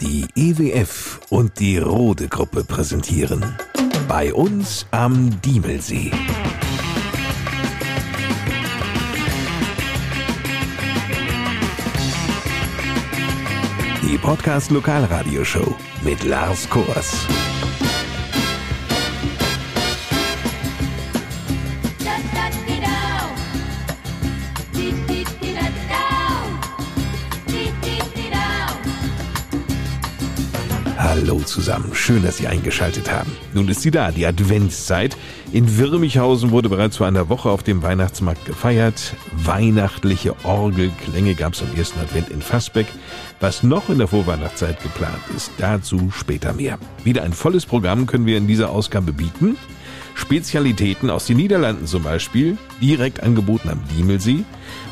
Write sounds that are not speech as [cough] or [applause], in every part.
Die EWF und die Rode Gruppe präsentieren. Bei uns am Diemelsee. Die Podcast Lokalradioshow mit Lars Kors. Zusammen, schön, dass Sie eingeschaltet haben. Nun ist sie da, die Adventszeit. In Wirmichhausen wurde bereits vor einer Woche auf dem Weihnachtsmarkt gefeiert. Weihnachtliche Orgelklänge gab es am ersten Advent in Fassbeck. Was noch in der Vorweihnachtszeit geplant ist, dazu später mehr. Wieder ein volles Programm können wir in dieser Ausgabe bieten. Spezialitäten aus den Niederlanden zum Beispiel, direkt angeboten am Diemelsee,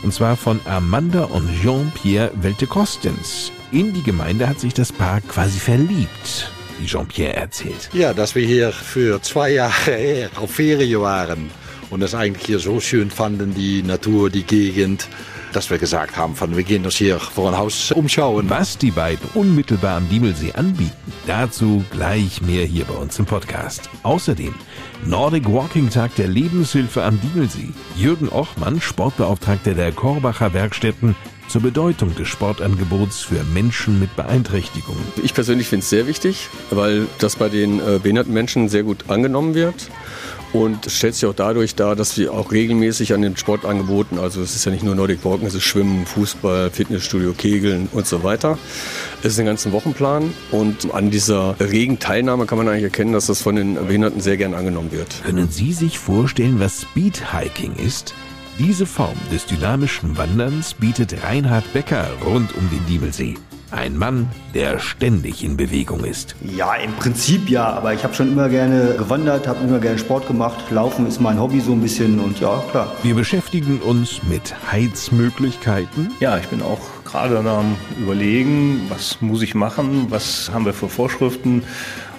und zwar von Amanda und Jean-Pierre Welte-Kostens. In die Gemeinde hat sich das Paar quasi verliebt, wie Jean-Pierre erzählt. Ja, dass wir hier für zwei Jahre her auf Ferien waren und es eigentlich hier so schön fanden, die Natur, die Gegend, dass wir gesagt haben, von, wir gehen uns hier vor ein Haus umschauen. Was die beiden unmittelbar am Diemelsee anbieten, dazu gleich mehr hier bei uns im Podcast. Außerdem Nordic Walking Tag der Lebenshilfe am Diemelsee. Jürgen Ochmann, Sportbeauftragter der Korbacher Werkstätten, zur Bedeutung des Sportangebots für Menschen mit Beeinträchtigungen. Ich persönlich finde es sehr wichtig, weil das bei den äh, behinderten Menschen sehr gut angenommen wird. Und es stellt sich auch dadurch dar, dass wir auch regelmäßig an den Sportangeboten, also es ist ja nicht nur Nordic Walking, es ist Schwimmen, Fußball, Fitnessstudio, Kegeln und so weiter. Es ist ein ganzen Wochenplan und an dieser regen Teilnahme kann man eigentlich erkennen, dass das von den Behinderten sehr gern angenommen wird. Können Sie sich vorstellen, was Speedhiking ist? Diese Form des dynamischen Wanderns bietet Reinhard Becker rund um den Diemelsee. Ein Mann, der ständig in Bewegung ist. Ja, im Prinzip ja, aber ich habe schon immer gerne gewandert, habe immer gerne Sport gemacht. Laufen ist mein Hobby so ein bisschen und ja, klar. Wir beschäftigen uns mit Heizmöglichkeiten. Ja, ich bin auch gerade am Überlegen, was muss ich machen, was haben wir für Vorschriften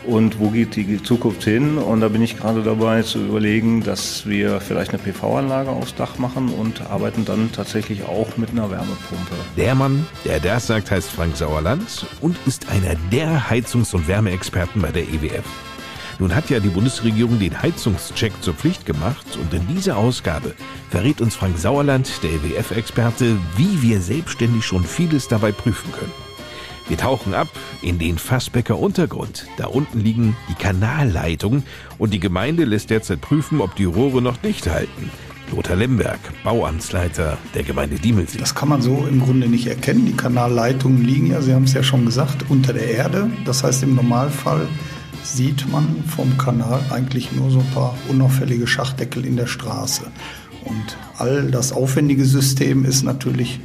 und wo geht die Zukunft hin. Und da bin ich gerade dabei zu überlegen, dass wir vielleicht eine PV-Anlage aufs Dach machen und arbeiten dann tatsächlich auch mit einer Wärmepumpe. Der Mann, der das sagt, heißt Frank Sauerland und ist einer der Heizungs- und Wärmeexperten bei der EWF. Nun hat ja die Bundesregierung den Heizungscheck zur Pflicht gemacht und in dieser Ausgabe verrät uns Frank Sauerland, der EWF-Experte, wie wir selbstständig schon vieles dabei prüfen können. Wir tauchen ab in den Fassbecker Untergrund. Da unten liegen die Kanalleitungen und die Gemeinde lässt derzeit prüfen, ob die Rohre noch dicht halten. Lothar Lemberg, Bauamtsleiter der Gemeinde Diemelsee. Das kann man so im Grunde nicht erkennen. Die Kanalleitungen liegen ja, Sie haben es ja schon gesagt, unter der Erde. Das heißt, im Normalfall sieht man vom Kanal eigentlich nur so ein paar unauffällige Schachdeckel in der Straße. Und all das aufwendige System ist natürlich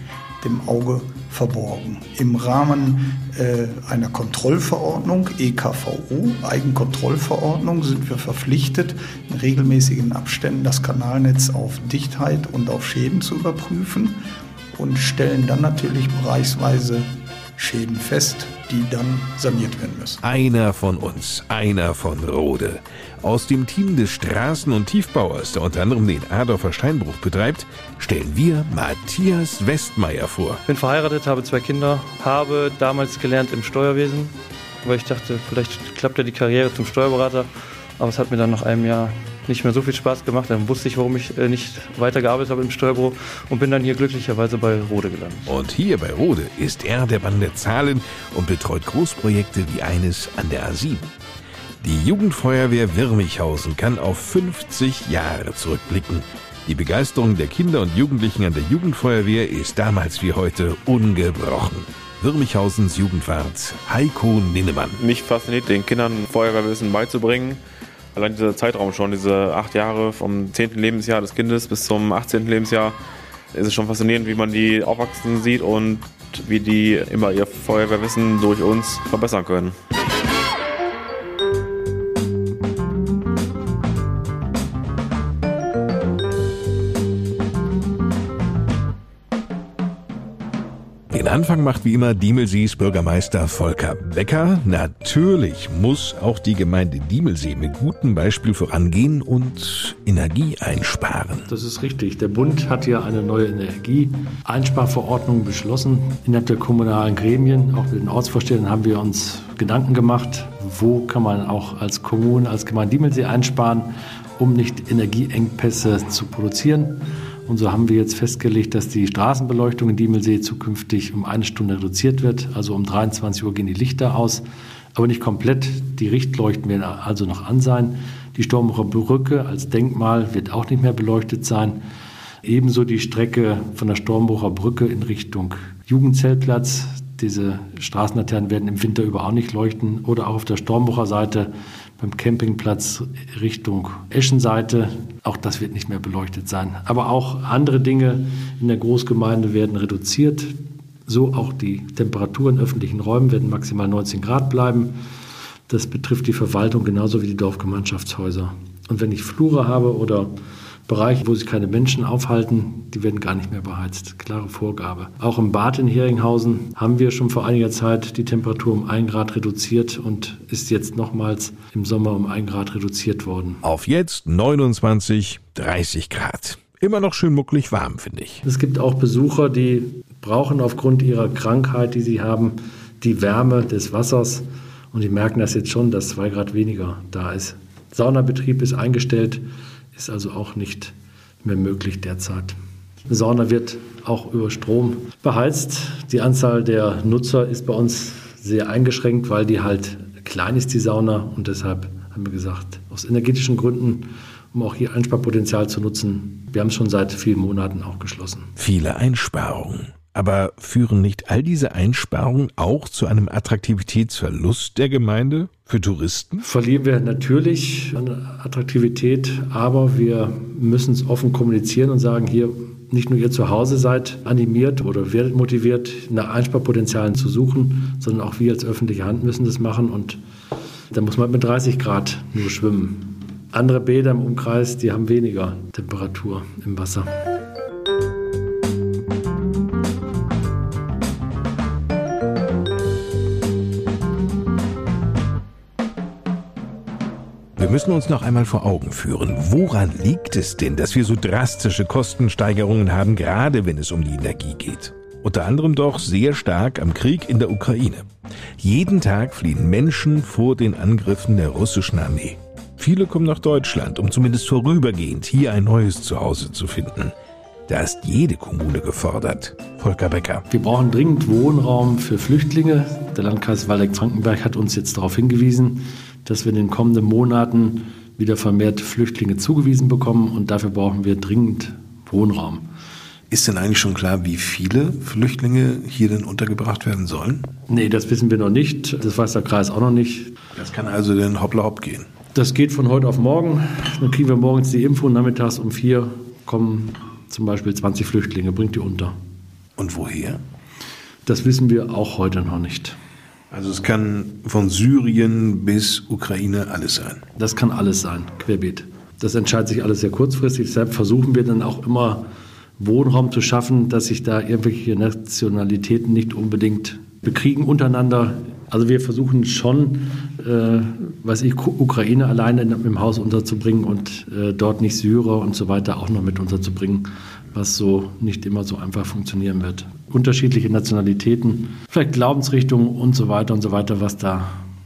dem Auge verborgen. Im Rahmen äh, einer Kontrollverordnung, EKVO, Eigenkontrollverordnung, sind wir verpflichtet, in regelmäßigen Abständen das Kanalnetz auf Dichtheit und auf Schäden zu überprüfen und stellen dann natürlich bereichsweise Schäden fest, die dann saniert werden müssen. Einer von uns, einer von Rode. Aus dem Team des Straßen- und Tiefbauers, der unter anderem den Adorfer Steinbruch betreibt, stellen wir Matthias Westmeier vor. Ich bin verheiratet, habe zwei Kinder, habe damals gelernt im Steuerwesen, weil ich dachte, vielleicht klappt ja die Karriere zum Steuerberater. Aber es hat mir dann nach einem Jahr nicht mehr so viel Spaß gemacht. Dann wusste ich, warum ich äh, nicht weitergearbeitet habe im Steuerbüro und bin dann hier glücklicherweise bei Rode gelandet. Und hier bei Rode ist er der Mann der Zahlen und betreut Großprojekte wie eines an der A7. Die Jugendfeuerwehr Wirmichhausen kann auf 50 Jahre zurückblicken. Die Begeisterung der Kinder und Jugendlichen an der Jugendfeuerwehr ist damals wie heute ungebrochen. Wirmichhausens Jugendwart Heiko Ninnemann. Mich fasziniert, den Kindern Feuerwehrwissen beizubringen. Allein dieser Zeitraum schon, diese acht Jahre vom 10. Lebensjahr des Kindes bis zum 18. Lebensjahr, ist es schon faszinierend, wie man die aufwachsen sieht und wie die immer ihr Feuerwehrwissen durch uns verbessern können. Anfang macht wie immer Diemelsees Bürgermeister Volker Becker. Natürlich muss auch die Gemeinde Diemelsee mit gutem Beispiel vorangehen und Energie einsparen. Das ist richtig. Der Bund hat ja eine neue Energieeinsparverordnung beschlossen. Innerhalb der kommunalen Gremien, auch mit den Ortsvorstellern, haben wir uns Gedanken gemacht, wo kann man auch als Kommune, als Gemeinde Diemelsee einsparen, um nicht Energieengpässe zu produzieren. Und so haben wir jetzt festgelegt, dass die Straßenbeleuchtung in Diemelsee zukünftig um eine Stunde reduziert wird. Also um 23 Uhr gehen die Lichter aus, aber nicht komplett. Die Richtleuchten werden also noch an sein. Die Stormbacher Brücke als Denkmal wird auch nicht mehr beleuchtet sein. Ebenso die Strecke von der Stormbacher Brücke in Richtung Jugendzeltplatz. Diese Straßenlaternen werden im Winter über auch nicht leuchten. Oder auch auf der Stormbacher Seite beim Campingplatz Richtung Eschenseite. Auch das wird nicht mehr beleuchtet sein. Aber auch andere Dinge in der Großgemeinde werden reduziert. So auch die Temperaturen in öffentlichen Räumen werden maximal 19 Grad bleiben. Das betrifft die Verwaltung genauso wie die Dorfgemeinschaftshäuser. Und wenn ich Flure habe oder Bereiche, wo sich keine Menschen aufhalten, die werden gar nicht mehr beheizt. Klare Vorgabe. Auch im Bad in Heringhausen haben wir schon vor einiger Zeit die Temperatur um 1 Grad reduziert und ist jetzt nochmals im Sommer um 1 Grad reduziert worden. Auf jetzt 29, 30 Grad. Immer noch schön mucklig warm, finde ich. Es gibt auch Besucher, die brauchen aufgrund ihrer Krankheit, die sie haben, die Wärme des Wassers. Und die merken das jetzt schon, dass 2 Grad weniger da ist. Saunabetrieb ist eingestellt ist also auch nicht mehr möglich derzeit. Eine Sauna wird auch über Strom beheizt. Die Anzahl der Nutzer ist bei uns sehr eingeschränkt, weil die halt klein ist, die Sauna. Und deshalb haben wir gesagt, aus energetischen Gründen, um auch hier Einsparpotenzial zu nutzen, wir haben es schon seit vielen Monaten auch geschlossen. Viele Einsparungen. Aber führen nicht all diese Einsparungen auch zu einem Attraktivitätsverlust der Gemeinde für Touristen? Verlieren wir natürlich an Attraktivität, aber wir müssen es offen kommunizieren und sagen, hier nicht nur ihr zu Hause seid animiert oder werdet motiviert, nach Einsparpotenzialen zu suchen, sondern auch wir als öffentliche Hand müssen das machen und da muss man mit 30 Grad nur schwimmen. Andere Bäder im Umkreis, die haben weniger Temperatur im Wasser. Müssen uns noch einmal vor Augen führen, woran liegt es denn, dass wir so drastische Kostensteigerungen haben, gerade wenn es um die Energie geht? Unter anderem doch sehr stark am Krieg in der Ukraine. Jeden Tag fliehen Menschen vor den Angriffen der russischen Armee. Viele kommen nach Deutschland, um zumindest vorübergehend hier ein neues Zuhause zu finden. Da ist jede Kommune gefordert. Volker Becker. Wir brauchen dringend Wohnraum für Flüchtlinge. Der Landkreis Waldeck-Frankenberg hat uns jetzt darauf hingewiesen, dass wir in den kommenden Monaten wieder vermehrt Flüchtlinge zugewiesen bekommen und dafür brauchen wir dringend Wohnraum. Ist denn eigentlich schon klar, wie viele Flüchtlinge hier denn untergebracht werden sollen? Nee, das wissen wir noch nicht. Das weiß der Kreis auch noch nicht. Das kann also den Hoppla Hopp gehen. Das geht von heute auf morgen. Dann kriegen wir morgens die Info und nachmittags um vier kommen zum Beispiel 20 Flüchtlinge, bringt die unter. Und woher? Das wissen wir auch heute noch nicht. Also es kann von Syrien bis Ukraine alles sein. Das kann alles sein, querbeet. Das entscheidet sich alles sehr kurzfristig. Deshalb versuchen wir dann auch immer Wohnraum zu schaffen, dass sich da irgendwelche Nationalitäten nicht unbedingt bekriegen untereinander. Also wir versuchen schon, äh, weiß ich, Ukraine alleine im Haus unterzubringen und äh, dort nicht Syrer und so weiter auch noch mit unterzubringen, was so nicht immer so einfach funktionieren wird. Unterschiedliche Nationalitäten, vielleicht Glaubensrichtungen und so weiter und so weiter, was da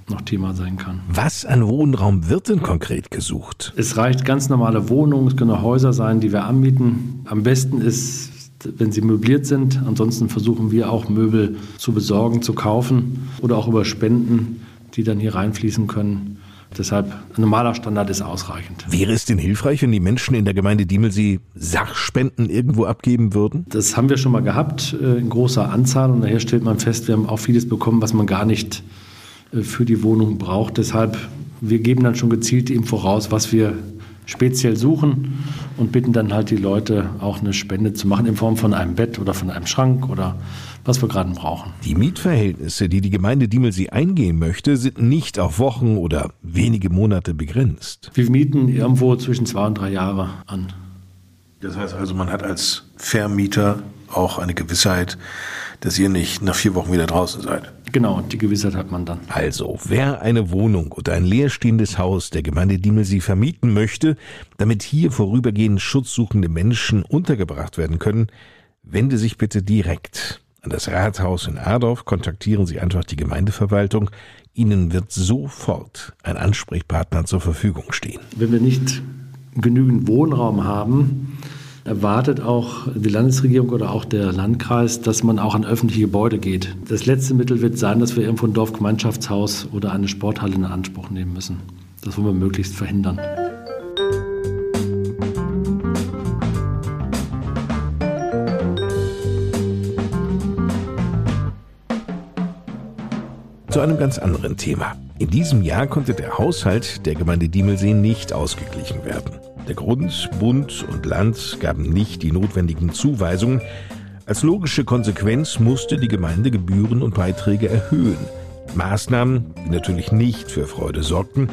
noch Thema sein kann. Was an Wohnraum wird denn konkret gesucht? Es reicht ganz normale Wohnungen, es können Häuser sein, die wir anbieten. Am besten ist, wenn sie möbliert sind. Ansonsten versuchen wir auch Möbel zu besorgen, zu kaufen oder auch über Spenden, die dann hier reinfließen können. Deshalb ein normaler Standard ist ausreichend. Wäre es denn hilfreich, wenn die Menschen in der Gemeinde Diemelsee Sachspenden irgendwo abgeben würden? Das haben wir schon mal gehabt äh, in großer Anzahl und daher stellt man fest, wir haben auch vieles bekommen, was man gar nicht äh, für die Wohnung braucht. Deshalb, wir geben dann schon gezielt ihm voraus, was wir speziell suchen und bitten dann halt die Leute auch eine Spende zu machen in Form von einem Bett oder von einem Schrank oder was wir gerade brauchen. Die Mietverhältnisse, die die Gemeinde Diemelsee eingehen möchte, sind nicht auf Wochen oder wenige Monate begrenzt. Wir mieten irgendwo zwischen zwei und drei Jahre an. Das heißt also, man hat als Vermieter auch eine Gewissheit, dass ihr nicht nach vier Wochen wieder draußen seid. Genau, die Gewissheit hat man dann. Also, wer eine Wohnung oder ein leerstehendes Haus der Gemeinde Diemelsee vermieten möchte, damit hier vorübergehend schutzsuchende Menschen untergebracht werden können, wende sich bitte direkt an das Rathaus in Adorf, kontaktieren Sie einfach die Gemeindeverwaltung. Ihnen wird sofort ein Ansprechpartner zur Verfügung stehen. Wenn wir nicht genügend Wohnraum haben, erwartet auch die Landesregierung oder auch der Landkreis, dass man auch an öffentliche Gebäude geht. Das letzte Mittel wird sein, dass wir irgendwo ein Dorfgemeinschaftshaus oder eine Sporthalle in Anspruch nehmen müssen. Das wollen wir möglichst verhindern. Zu einem ganz anderen Thema. In diesem Jahr konnte der Haushalt der Gemeinde Diemelsee nicht ausgeglichen werden. Der Grund, Bund und Land gaben nicht die notwendigen Zuweisungen. Als logische Konsequenz musste die Gemeinde Gebühren und Beiträge erhöhen. Maßnahmen, die natürlich nicht für Freude sorgten.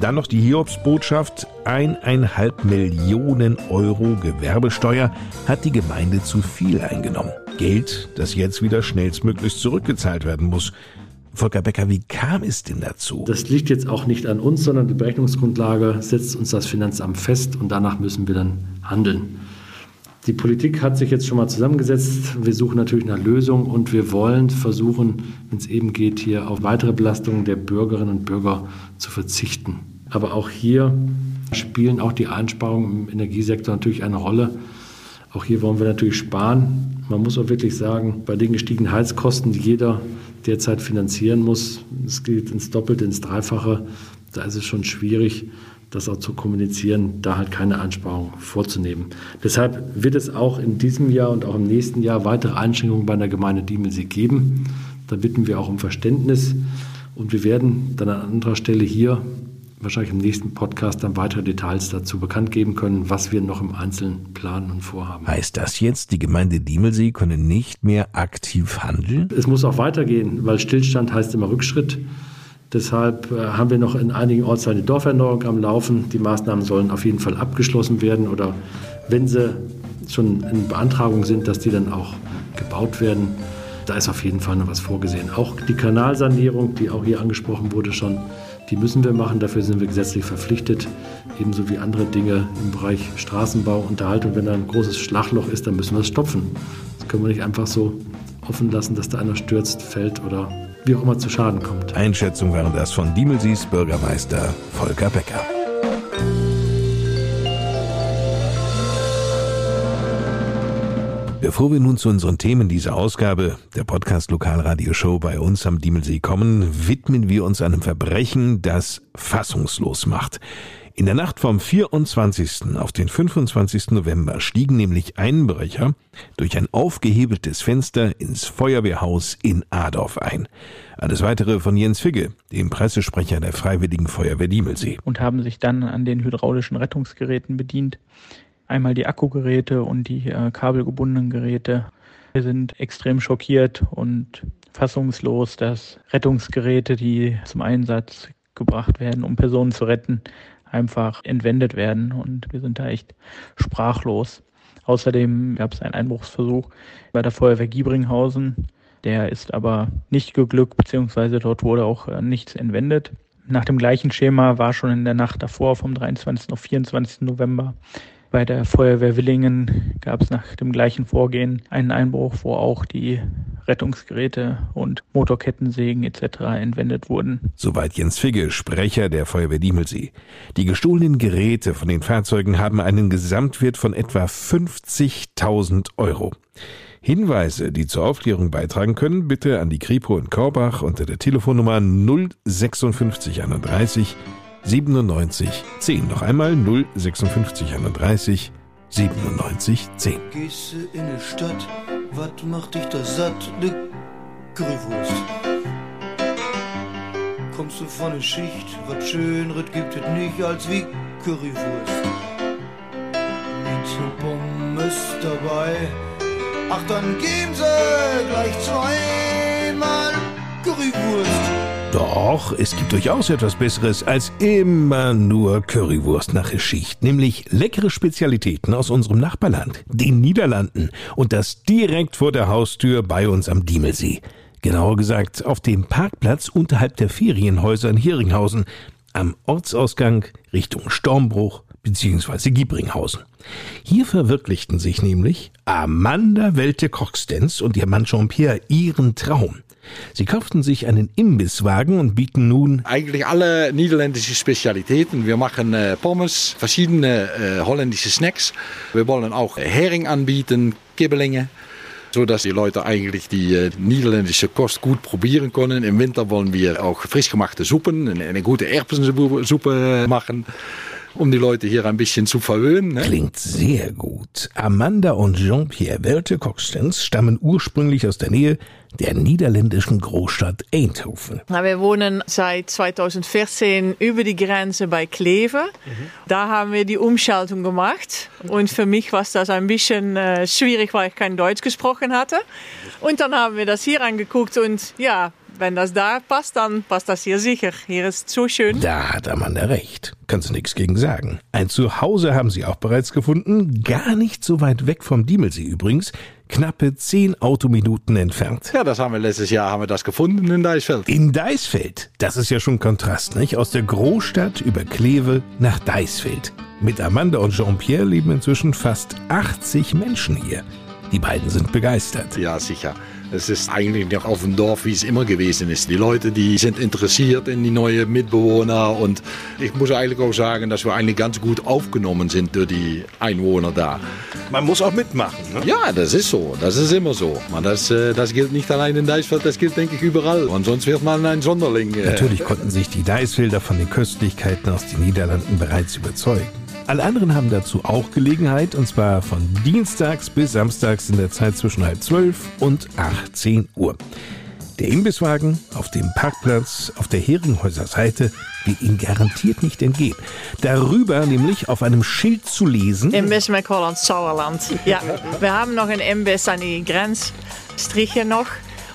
Dann noch die Hiobsbotschaft. Eineinhalb Millionen Euro Gewerbesteuer hat die Gemeinde zu viel eingenommen. Geld, das jetzt wieder schnellstmöglichst zurückgezahlt werden muss. Volker Becker, wie kam es denn dazu? Das liegt jetzt auch nicht an uns, sondern die Berechnungsgrundlage setzt uns das Finanzamt fest und danach müssen wir dann handeln. Die Politik hat sich jetzt schon mal zusammengesetzt. Wir suchen natürlich nach Lösungen und wir wollen versuchen, wenn es eben geht, hier auf weitere Belastungen der Bürgerinnen und Bürger zu verzichten. Aber auch hier spielen auch die Einsparungen im Energiesektor natürlich eine Rolle. Auch hier wollen wir natürlich sparen. Man muss auch wirklich sagen, bei den gestiegenen Heizkosten, die jeder derzeit finanzieren muss, es geht ins Doppelte, ins Dreifache, da ist es schon schwierig, das auch zu kommunizieren, da halt keine Einsparung vorzunehmen. Deshalb wird es auch in diesem Jahr und auch im nächsten Jahr weitere Einschränkungen bei der Gemeinde Diemelsee geben. Da bitten wir auch um Verständnis und wir werden dann an anderer Stelle hier wahrscheinlich im nächsten Podcast dann weitere Details dazu bekannt geben können, was wir noch im Einzelnen planen und vorhaben. Heißt das jetzt, die Gemeinde Diemelsee könne nicht mehr aktiv handeln? Es muss auch weitergehen, weil Stillstand heißt immer Rückschritt. Deshalb äh, haben wir noch in einigen Ortsteilen die Dorferneuerung am Laufen. Die Maßnahmen sollen auf jeden Fall abgeschlossen werden oder wenn sie schon in Beantragung sind, dass die dann auch gebaut werden. Da ist auf jeden Fall noch was vorgesehen. Auch die Kanalsanierung, die auch hier angesprochen wurde schon, die müssen wir machen, dafür sind wir gesetzlich verpflichtet, ebenso wie andere Dinge im Bereich Straßenbau, Unterhaltung. Wenn da ein großes Schlagloch ist, dann müssen wir es stopfen. Das können wir nicht einfach so offen lassen, dass da einer stürzt, fällt oder wie auch immer zu Schaden kommt. Einschätzung waren das von Diemelsees Bürgermeister Volker Becker. Bevor wir nun zu unseren Themen dieser Ausgabe der Podcast Lokalradioshow bei uns am Diemelsee kommen, widmen wir uns einem Verbrechen, das fassungslos macht. In der Nacht vom 24. auf den 25. November stiegen nämlich Einbrecher durch ein aufgehebeltes Fenster ins Feuerwehrhaus in Adorf ein. Alles weitere von Jens Figge, dem Pressesprecher der Freiwilligen Feuerwehr Diemelsee. Und haben sich dann an den hydraulischen Rettungsgeräten bedient einmal die Akkugeräte und die äh, kabelgebundenen Geräte. Wir sind extrem schockiert und fassungslos, dass Rettungsgeräte, die zum Einsatz gebracht werden, um Personen zu retten, einfach entwendet werden. Und wir sind da echt sprachlos. Außerdem gab es einen Einbruchsversuch bei der Feuerwehr Giebringhausen. Der ist aber nicht geglückt, beziehungsweise dort wurde auch äh, nichts entwendet. Nach dem gleichen Schema war schon in der Nacht davor, vom 23. auf 24. November, bei der Feuerwehr Willingen gab es nach dem gleichen Vorgehen einen Einbruch, wo auch die Rettungsgeräte und Motorkettensägen etc. entwendet wurden. Soweit Jens Figge, Sprecher der Feuerwehr Diemelsee. Die gestohlenen Geräte von den Fahrzeugen haben einen Gesamtwert von etwa 50.000 Euro. Hinweise, die zur Aufklärung beitragen können, bitte an die Kripo in Korbach unter der Telefonnummer 05631 97 10. Noch einmal 056 31 97 10. Gehst du in die Stadt, wat macht dich da satt? Ne Currywurst. Kommst du von der Schicht, wat Schöneres gibt es nicht als wie Currywurst. Mit Pommes dabei, ach dann geben sie gleich zweimal Currywurst. Doch, es gibt durchaus etwas Besseres als immer nur Currywurst nach Schicht, nämlich leckere Spezialitäten aus unserem Nachbarland, den Niederlanden, und das direkt vor der Haustür bei uns am Diemelsee. Genauer gesagt auf dem Parkplatz unterhalb der Ferienhäuser in Heringhausen, am Ortsausgang Richtung Stormbruch bzw. Giebringhausen. Hier verwirklichten sich nämlich Amanda Welte-Coxtenz und ihr Mann Jean-Pierre ihren Traum. Sie kauften sich einen Imbisswagen und bieten nun eigentlich alle niederländische Spezialitäten. Wir machen äh, Pommes, verschiedene äh, holländische Snacks. Wir wollen auch Hering anbieten, Kibbelinge. So dass die Leute eigentlich die äh, niederländische Kost gut probieren können. Im Winter wollen wir auch frisch gemachte Suppen, eine, eine gute Erbsensuppe machen um die Leute hier ein bisschen zu verwöhnen. Ne? Klingt sehr gut. Amanda und Jean-Pierre Welte Coxtens stammen ursprünglich aus der Nähe der niederländischen Großstadt Eindhoven. Na, wir wohnen seit 2014 über die Grenze bei Kleve. Mhm. Da haben wir die Umschaltung gemacht. Und für mich war das ein bisschen äh, schwierig, weil ich kein Deutsch gesprochen hatte. Und dann haben wir das hier angeguckt und ja, wenn das da passt, dann passt das hier sicher. Hier ist so schön. Da hat Amanda recht. Kannst du nichts gegen sagen. Ein Zuhause haben sie auch bereits gefunden. Gar nicht so weit weg vom Diemelsee übrigens. Knappe zehn Autominuten entfernt. Ja, das haben wir letztes Jahr haben wir das gefunden in Deisfeld. In Deisfeld. Das ist ja schon Kontrast, nicht? Aus der Großstadt über Kleve nach Deisfeld. Mit Amanda und Jean-Pierre leben inzwischen fast 80 Menschen hier. Die beiden sind begeistert. Ja, sicher. Es ist eigentlich noch auf dem Dorf, wie es immer gewesen ist. Die Leute, die sind interessiert in die neuen Mitbewohner und ich muss eigentlich auch sagen, dass wir eigentlich ganz gut aufgenommen sind durch die Einwohner da. Man muss auch mitmachen. Ne? Ja, das ist so. Das ist immer so. Das, äh, das gilt nicht allein in Deisfeld, das gilt, denke ich, überall. Und sonst wird man ein Sonderling. Äh. Natürlich konnten sich die Deisfelder von den Köstlichkeiten aus den Niederlanden bereits überzeugen. Alle anderen haben dazu auch Gelegenheit, und zwar von Dienstags bis Samstags in der Zeit zwischen halb zwölf und 18 Uhr. Der Imbisswagen auf dem Parkplatz auf der Heringhäuser Seite wird Ihnen garantiert nicht entgehen. Darüber nämlich auf einem Schild zu lesen. Imbiss McHolland Sauerland. Ja, wir haben noch einen Imbiss an die Grenzstriche noch.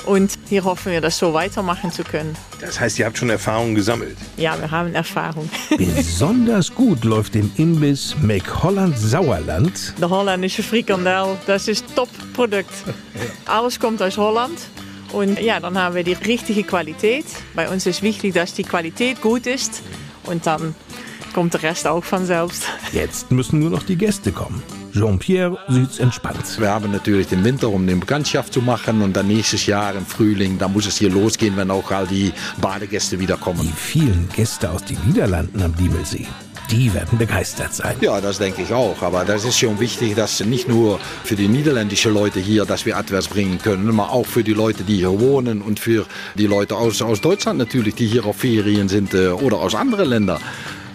Und hier hoffen wir, das so weitermachen zu können. Das heißt, ihr habt schon Erfahrungen gesammelt? Ja, wir haben Erfahrung. [laughs] Besonders gut läuft im Imbiss McHolland Sauerland. Der holländische Frikandel, das ist Top-Produkt. [laughs] Alles kommt aus Holland. Und ja, dann haben wir die richtige Qualität. Bei uns ist wichtig, dass die Qualität gut ist. Und dann kommt der Rest auch von selbst. Jetzt müssen nur noch die Gäste kommen. Jean-Pierre sieht's entspannt. Wir haben natürlich den Winter, um den Bekanntschaft zu machen und dann nächstes Jahr im Frühling, da muss es hier losgehen, wenn auch all die Badegäste wieder kommen. Die vielen Gäste aus den Niederlanden am Diemelsee. Die werden begeistert sein. Ja, das denke ich auch. Aber das ist schon wichtig, dass nicht nur für die niederländischen Leute hier, dass wir etwas bringen können, sondern auch für die Leute, die hier wohnen und für die Leute aus, aus Deutschland natürlich, die hier auf Ferien sind äh, oder aus anderen Ländern.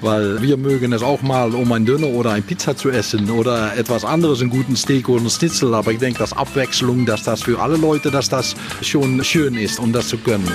Weil wir mögen es auch mal, um ein Döner oder ein Pizza zu essen oder etwas anderes, einen guten Steak oder einen Schnitzel. Aber ich denke, dass Abwechslung, dass das für alle Leute, dass das schon schön ist, um das zu können.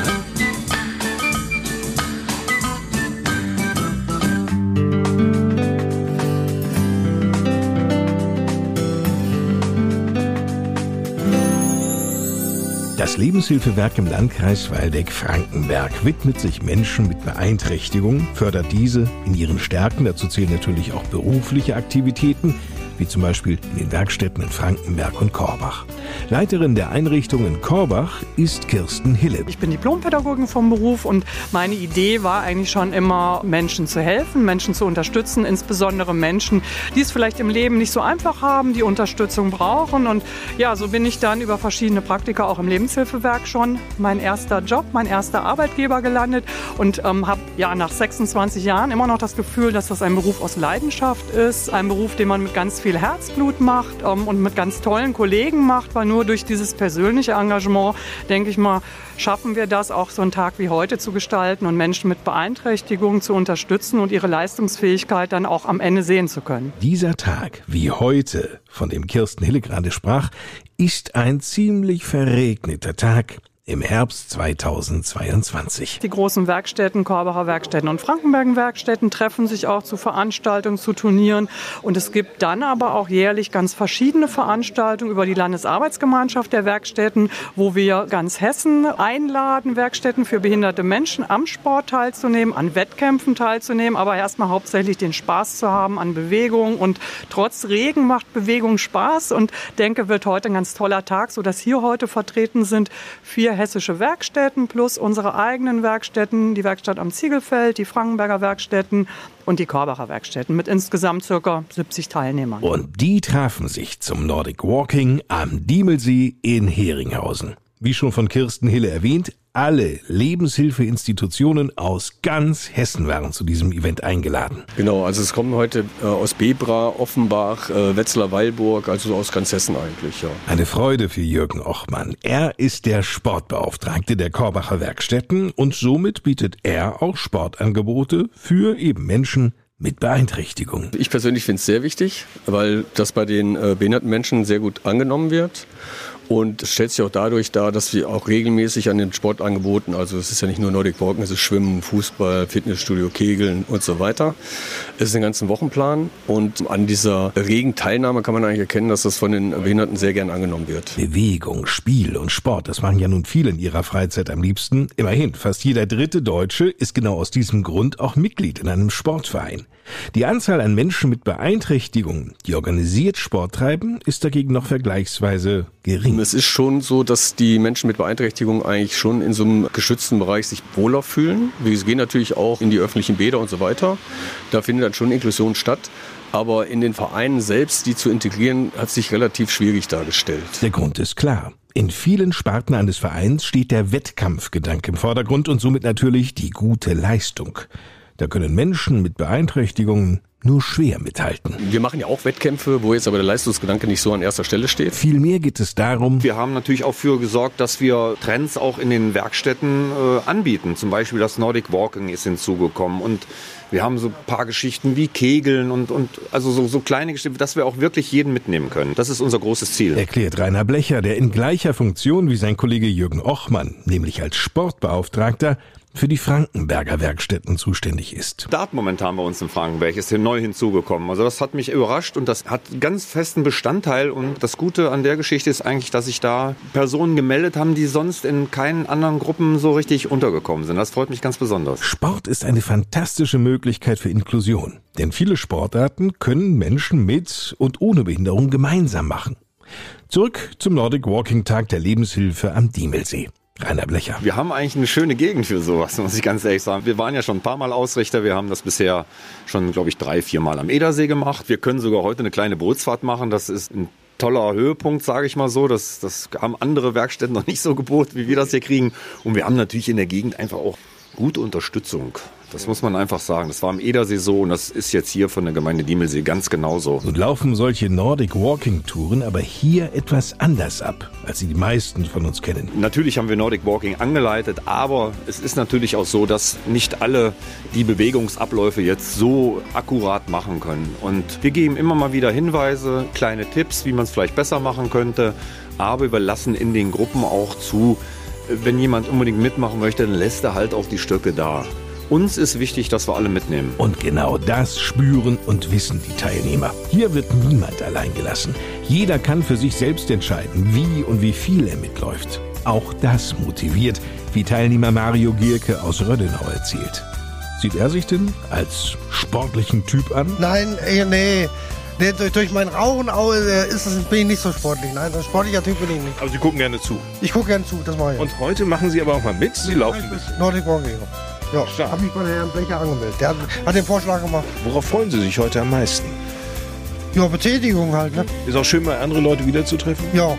Das Lebenshilfewerk im Landkreis Waldeck-Frankenberg widmet sich Menschen mit Beeinträchtigung, fördert diese in ihren Stärken, dazu zählen natürlich auch berufliche Aktivitäten, wie zum Beispiel in den Werkstätten in Frankenberg und Korbach. Leiterin der Einrichtung in Korbach ist Kirsten Hille. Ich bin Diplompädagogin vom Beruf und meine Idee war eigentlich schon immer, Menschen zu helfen, Menschen zu unterstützen, insbesondere Menschen, die es vielleicht im Leben nicht so einfach haben, die Unterstützung brauchen. Und ja, so bin ich dann über verschiedene Praktika auch im Lebenshilfewerk schon mein erster Job, mein erster Arbeitgeber gelandet und ähm, habe ja nach 26 Jahren immer noch das Gefühl, dass das ein Beruf aus Leidenschaft ist, ein Beruf, den man mit ganz viel Herzblut macht ähm, und mit ganz tollen Kollegen macht, weil nur durch dieses persönliche Engagement, denke ich mal, schaffen wir das, auch so einen Tag wie heute zu gestalten und Menschen mit Beeinträchtigungen zu unterstützen und ihre Leistungsfähigkeit dann auch am Ende sehen zu können. Dieser Tag wie heute, von dem Kirsten Hille gerade sprach, ist ein ziemlich verregneter Tag im Herbst 2022. Die großen Werkstätten, Korbacher Werkstätten und Frankenbergen Werkstätten treffen sich auch zu Veranstaltungen, zu Turnieren. Und es gibt dann aber auch jährlich ganz verschiedene Veranstaltungen über die Landesarbeitsgemeinschaft der Werkstätten, wo wir ganz Hessen einladen, Werkstätten für behinderte Menschen am Sport teilzunehmen, an Wettkämpfen teilzunehmen, aber erstmal hauptsächlich den Spaß zu haben an Bewegung. Und trotz Regen macht Bewegung Spaß und denke, wird heute ein ganz toller Tag, sodass hier heute vertreten sind vier hessische Werkstätten plus unsere eigenen Werkstätten, die Werkstatt am Ziegelfeld, die Frankenberger Werkstätten und die Korbacher Werkstätten mit insgesamt circa 70 Teilnehmern. Und die trafen sich zum Nordic Walking am Diemelsee in Heringhausen. Wie schon von Kirsten Hille erwähnt, alle Lebenshilfeinstitutionen aus ganz Hessen waren zu diesem Event eingeladen. Genau, also es kommen heute äh, aus Bebra, Offenbach, äh, Wetzlar-Weilburg, also aus ganz Hessen eigentlich. Ja. Eine Freude für Jürgen Ochmann. Er ist der Sportbeauftragte der Korbacher Werkstätten und somit bietet er auch Sportangebote für eben Menschen mit Beeinträchtigung. Ich persönlich finde es sehr wichtig, weil das bei den äh, behinderten Menschen sehr gut angenommen wird. Und es stellt sich auch dadurch dar, dass wir auch regelmäßig an den Sportangeboten, also es ist ja nicht nur Nordic Walking, es ist Schwimmen, Fußball, Fitnessstudio, Kegeln und so weiter. Es ist ein ganzen Wochenplan und an dieser regen Teilnahme kann man eigentlich erkennen, dass das von den Behinderten sehr gern angenommen wird. Bewegung, Spiel und Sport, das machen ja nun viele in ihrer Freizeit am liebsten. Immerhin, fast jeder dritte Deutsche ist genau aus diesem Grund auch Mitglied in einem Sportverein. Die Anzahl an Menschen mit Beeinträchtigungen, die organisiert Sport treiben, ist dagegen noch vergleichsweise gering. Es ist schon so, dass die Menschen mit Beeinträchtigungen eigentlich schon in so einem geschützten Bereich sich wohler fühlen. Wir gehen natürlich auch in die öffentlichen Bäder und so weiter. Da findet dann schon Inklusion statt. Aber in den Vereinen selbst, die zu integrieren, hat sich relativ schwierig dargestellt. Der Grund ist klar. In vielen Sparten eines Vereins steht der Wettkampfgedanke im Vordergrund und somit natürlich die gute Leistung. Da können Menschen mit Beeinträchtigungen nur schwer mithalten. Wir machen ja auch Wettkämpfe, wo jetzt aber der Leistungsgedanke nicht so an erster Stelle steht. Vielmehr geht es darum, wir haben natürlich auch für gesorgt, dass wir Trends auch in den Werkstätten äh, anbieten. Zum Beispiel das Nordic Walking ist hinzugekommen und wir haben so ein paar Geschichten wie Kegeln und, und also so, so kleine Geschichten, dass wir auch wirklich jeden mitnehmen können. Das ist unser großes Ziel. Erklärt Rainer Blecher, der in gleicher Funktion wie sein Kollege Jürgen Ochmann, nämlich als Sportbeauftragter, für die Frankenberger Werkstätten zuständig ist. Dart momentan bei uns in Frankenberg ist hier neu hinzugekommen. Also das hat mich überrascht und das hat ganz festen Bestandteil. Und das Gute an der Geschichte ist eigentlich, dass sich da Personen gemeldet haben, die sonst in keinen anderen Gruppen so richtig untergekommen sind. Das freut mich ganz besonders. Sport ist eine fantastische Möglichkeit für Inklusion. Denn viele Sportarten können Menschen mit und ohne Behinderung gemeinsam machen. Zurück zum Nordic Walking Tag der Lebenshilfe am Diemelsee. Rainer Blecher. Wir haben eigentlich eine schöne Gegend für sowas, [laughs] muss ich ganz ehrlich sagen. Wir waren ja schon ein paar Mal Ausrichter. Wir haben das bisher schon, glaube ich, drei, vier Mal am Edersee gemacht. Wir können sogar heute eine kleine Bootsfahrt machen. Das ist ein toller Höhepunkt, sage ich mal so. Das, das haben andere Werkstätten noch nicht so geboten, wie wir das hier kriegen. Und wir haben natürlich in der Gegend einfach auch gute Unterstützung. Das muss man einfach sagen. Das war am Edersee so und das ist jetzt hier von der Gemeinde Diemelsee ganz genauso. Nun laufen solche Nordic Walking Touren aber hier etwas anders ab, als sie die meisten von uns kennen. Natürlich haben wir Nordic Walking angeleitet, aber es ist natürlich auch so, dass nicht alle die Bewegungsabläufe jetzt so akkurat machen können. Und wir geben immer mal wieder Hinweise, kleine Tipps, wie man es vielleicht besser machen könnte, aber überlassen in den Gruppen auch zu, wenn jemand unbedingt mitmachen möchte, dann lässt er halt auch die Stöcke da. Uns ist wichtig, dass wir alle mitnehmen. Und genau das spüren und wissen die Teilnehmer. Hier wird niemand allein gelassen. Jeder kann für sich selbst entscheiden, wie und wie viel er mitläuft. Auch das motiviert, wie Teilnehmer Mario Gierke aus Rödenau erzählt. Sieht er sich denn als sportlichen Typ an? Nein, ey, nee. Nee, durch, durch mein Rauchen äh, ist es, bin ich nicht so sportlich. Nein, ein sportlicher Typ bin ich nicht. Aber Sie gucken gerne zu. Ich gucke gerne zu, das mache ich. Und heute machen Sie aber auch mal mit. Sie laufen ein bisschen. Nordic Walking. Ja, habe mich bei Herrn Blecher angemeldet. Der hat, hat, den Vorschlag gemacht. Worauf freuen Sie sich heute am meisten? Ja, Betätigung halt. Ne? Ist auch schön, mal andere Leute wiederzutreffen. Ja,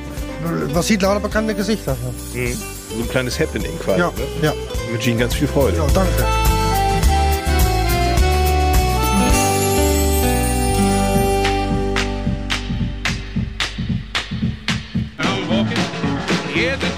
man sieht lauter bekannte Gesichter. Ja. Mhm. So ein kleines Happening quasi. Ja, ne? ja. Ich wünsche Ihnen ganz viel Freude. Ja, danke. I'm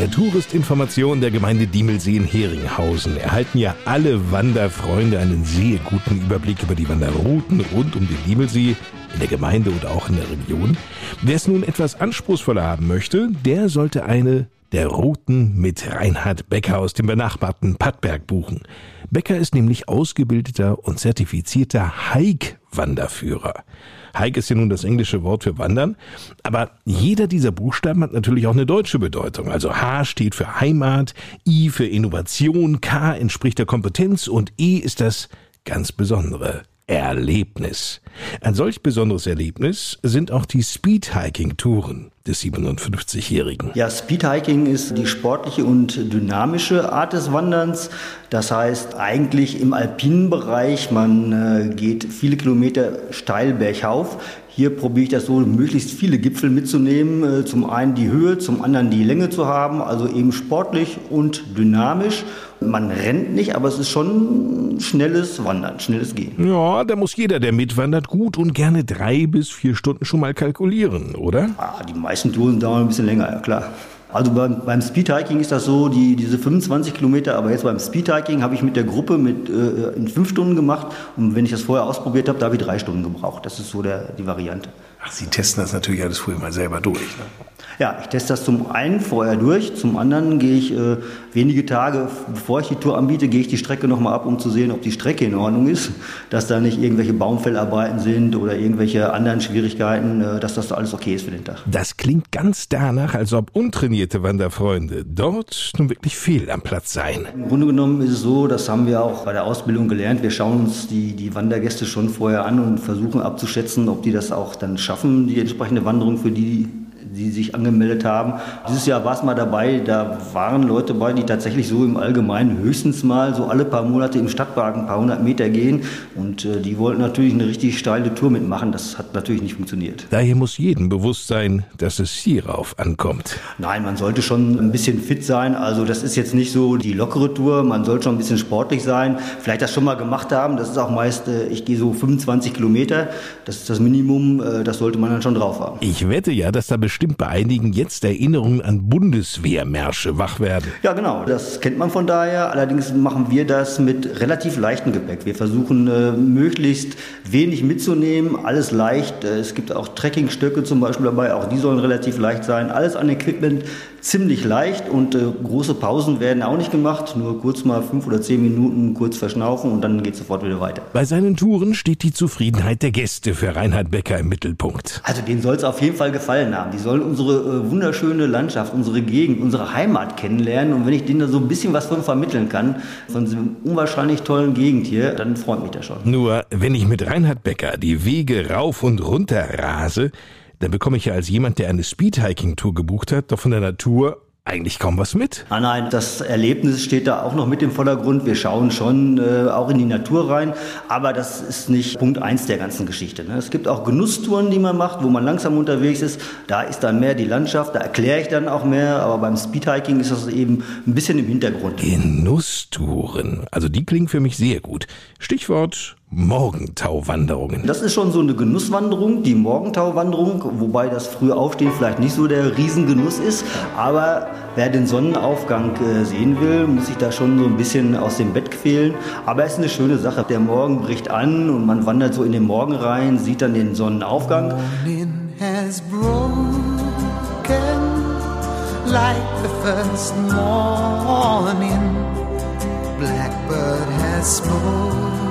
der Touristinformation der Gemeinde Diemelsee in Heringhausen erhalten ja alle Wanderfreunde einen sehr guten Überblick über die Wanderrouten rund um den Diemelsee in der Gemeinde oder auch in der Region. Wer es nun etwas anspruchsvoller haben möchte, der sollte eine der Routen mit Reinhard Becker aus dem benachbarten Pattberg buchen. Becker ist nämlich ausgebildeter und zertifizierter Hike-Wanderführer. Hike ist ja nun das englische Wort für Wandern, aber jeder dieser Buchstaben hat natürlich auch eine deutsche Bedeutung. Also H steht für Heimat, I für Innovation, K entspricht der Kompetenz und E ist das ganz Besondere. Erlebnis. Ein solch besonderes Erlebnis sind auch die Speedhiking-Touren des 57-Jährigen. Ja, Speedhiking ist die sportliche und dynamische Art des Wanderns. Das heißt eigentlich im alpinen Bereich, man äh, geht viele Kilometer steil bergauf. Hier probiere ich das so, möglichst viele Gipfel mitzunehmen. Äh, zum einen die Höhe, zum anderen die Länge zu haben, also eben sportlich und dynamisch. Man rennt nicht, aber es ist schon schnelles Wandern, schnelles Gehen. Ja, da muss jeder, der mitwandert, gut und gerne drei bis vier Stunden schon mal kalkulieren, oder? Ah, die meisten Touren dauern ein bisschen länger, ja klar. Also beim, beim Speedhiking ist das so, die, diese 25 Kilometer, aber jetzt beim Speedhiking habe ich mit der Gruppe mit, äh, in fünf Stunden gemacht und wenn ich das vorher ausprobiert habe, da habe ich drei Stunden gebraucht. Das ist so der, die Variante. Ach, Sie testen das natürlich alles vorher mal selber durch. Ne? Ja, ich teste das zum einen vorher durch, zum anderen gehe ich äh, wenige Tage, bevor ich die Tour anbiete, gehe ich die Strecke nochmal ab, um zu sehen, ob die Strecke in Ordnung ist, dass da nicht irgendwelche Baumfellarbeiten sind oder irgendwelche anderen Schwierigkeiten, äh, dass das alles okay ist für den Tag. Das klingt ganz danach, als ob untrainierte Wanderfreunde dort nun wirklich fehl am Platz seien. Im Grunde genommen ist es so, das haben wir auch bei der Ausbildung gelernt, wir schauen uns die, die Wandergäste schon vorher an und versuchen abzuschätzen, ob die das auch dann schaffen, die entsprechende Wanderung für die die sich angemeldet haben. Dieses Jahr war es mal dabei, da waren Leute bei, die tatsächlich so im Allgemeinen höchstens mal so alle paar Monate im Stadtwagen ein paar hundert Meter gehen. Und äh, die wollten natürlich eine richtig steile Tour mitmachen. Das hat natürlich nicht funktioniert. Daher muss jedem bewusst sein, dass es hierauf ankommt. Nein, man sollte schon ein bisschen fit sein. Also das ist jetzt nicht so die lockere Tour. Man sollte schon ein bisschen sportlich sein. Vielleicht das schon mal gemacht haben. Das ist auch meist, äh, ich gehe so 25 Kilometer. Das ist das Minimum. Äh, das sollte man dann schon drauf haben. Ich wette ja, dass da bestimmt bestimmt bei einigen jetzt Erinnerungen an Bundeswehrmärsche wach werden. Ja, genau. Das kennt man von daher. Allerdings machen wir das mit relativ leichtem Gepäck. Wir versuchen äh, möglichst wenig mitzunehmen, alles leicht. Äh, es gibt auch Trekkingstöcke zum Beispiel dabei. Auch die sollen relativ leicht sein. Alles an Equipment ziemlich leicht und äh, große Pausen werden auch nicht gemacht. Nur kurz mal fünf oder zehn Minuten kurz verschnaufen und dann geht es sofort wieder weiter. Bei seinen Touren steht die Zufriedenheit der Gäste für Reinhard Becker im Mittelpunkt. Also denen soll es auf jeden Fall gefallen haben. Die sollen unsere äh, wunderschöne Landschaft, unsere Gegend, unsere Heimat kennenlernen. Und wenn ich denen da so ein bisschen was von vermitteln kann, von diesem unwahrscheinlich tollen Gegend hier, dann freut mich das schon. Nur, wenn ich mit Reinhard Becker die Wege rauf und runter rase, dann bekomme ich ja als jemand, der eine Speedhiking-Tour gebucht hat, doch von der Natur eigentlich kaum was mit. Ah nein, das Erlebnis steht da auch noch mit im Vordergrund. Wir schauen schon äh, auch in die Natur rein, aber das ist nicht Punkt eins der ganzen Geschichte. Ne? Es gibt auch Genusstouren, die man macht, wo man langsam unterwegs ist. Da ist dann mehr die Landschaft, da erkläre ich dann auch mehr, aber beim Speedhiking ist das eben ein bisschen im Hintergrund. Genusstouren, also die klingen für mich sehr gut. Stichwort Morgentauwanderungen. Das ist schon so eine Genusswanderung, die Morgentauwanderung, wobei das frühe Aufstehen vielleicht nicht so der Riesengenuss ist. Aber wer den Sonnenaufgang äh, sehen will, muss sich da schon so ein bisschen aus dem Bett quälen. Aber es ist eine schöne Sache. Der Morgen bricht an und man wandert so in den Morgen rein, sieht dann den Sonnenaufgang. Like the first morning, blackbird has spoken.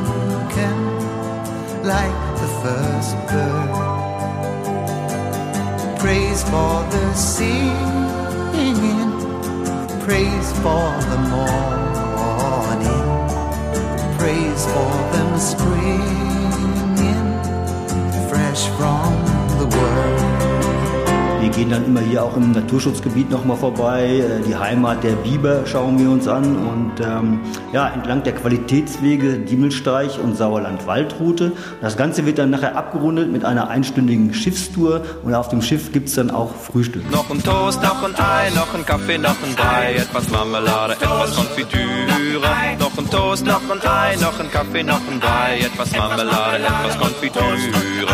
Like the first bird. Praise for the singing, praise for the morning, praise for them springing fresh from the world. Wir gehen dann immer hier auch im Naturschutzgebiet nochmal vorbei. Äh, die Heimat der Biber schauen wir uns an. Und ähm, ja, entlang der Qualitätswege Diemelsteich und Sauerland-Waldroute. Das Ganze wird dann nachher abgerundet mit einer einstündigen Schiffstour. Und auf dem Schiff gibt es dann auch Frühstück. Noch ein Toast, noch ein Ei, noch ein Kaffee, noch ein Brei, etwas Marmelade, etwas Konfitüre. Noch ein Toast, noch ein Ei, noch ein Kaffee, noch ein Brei, etwas Marmelade, etwas Konfitüre.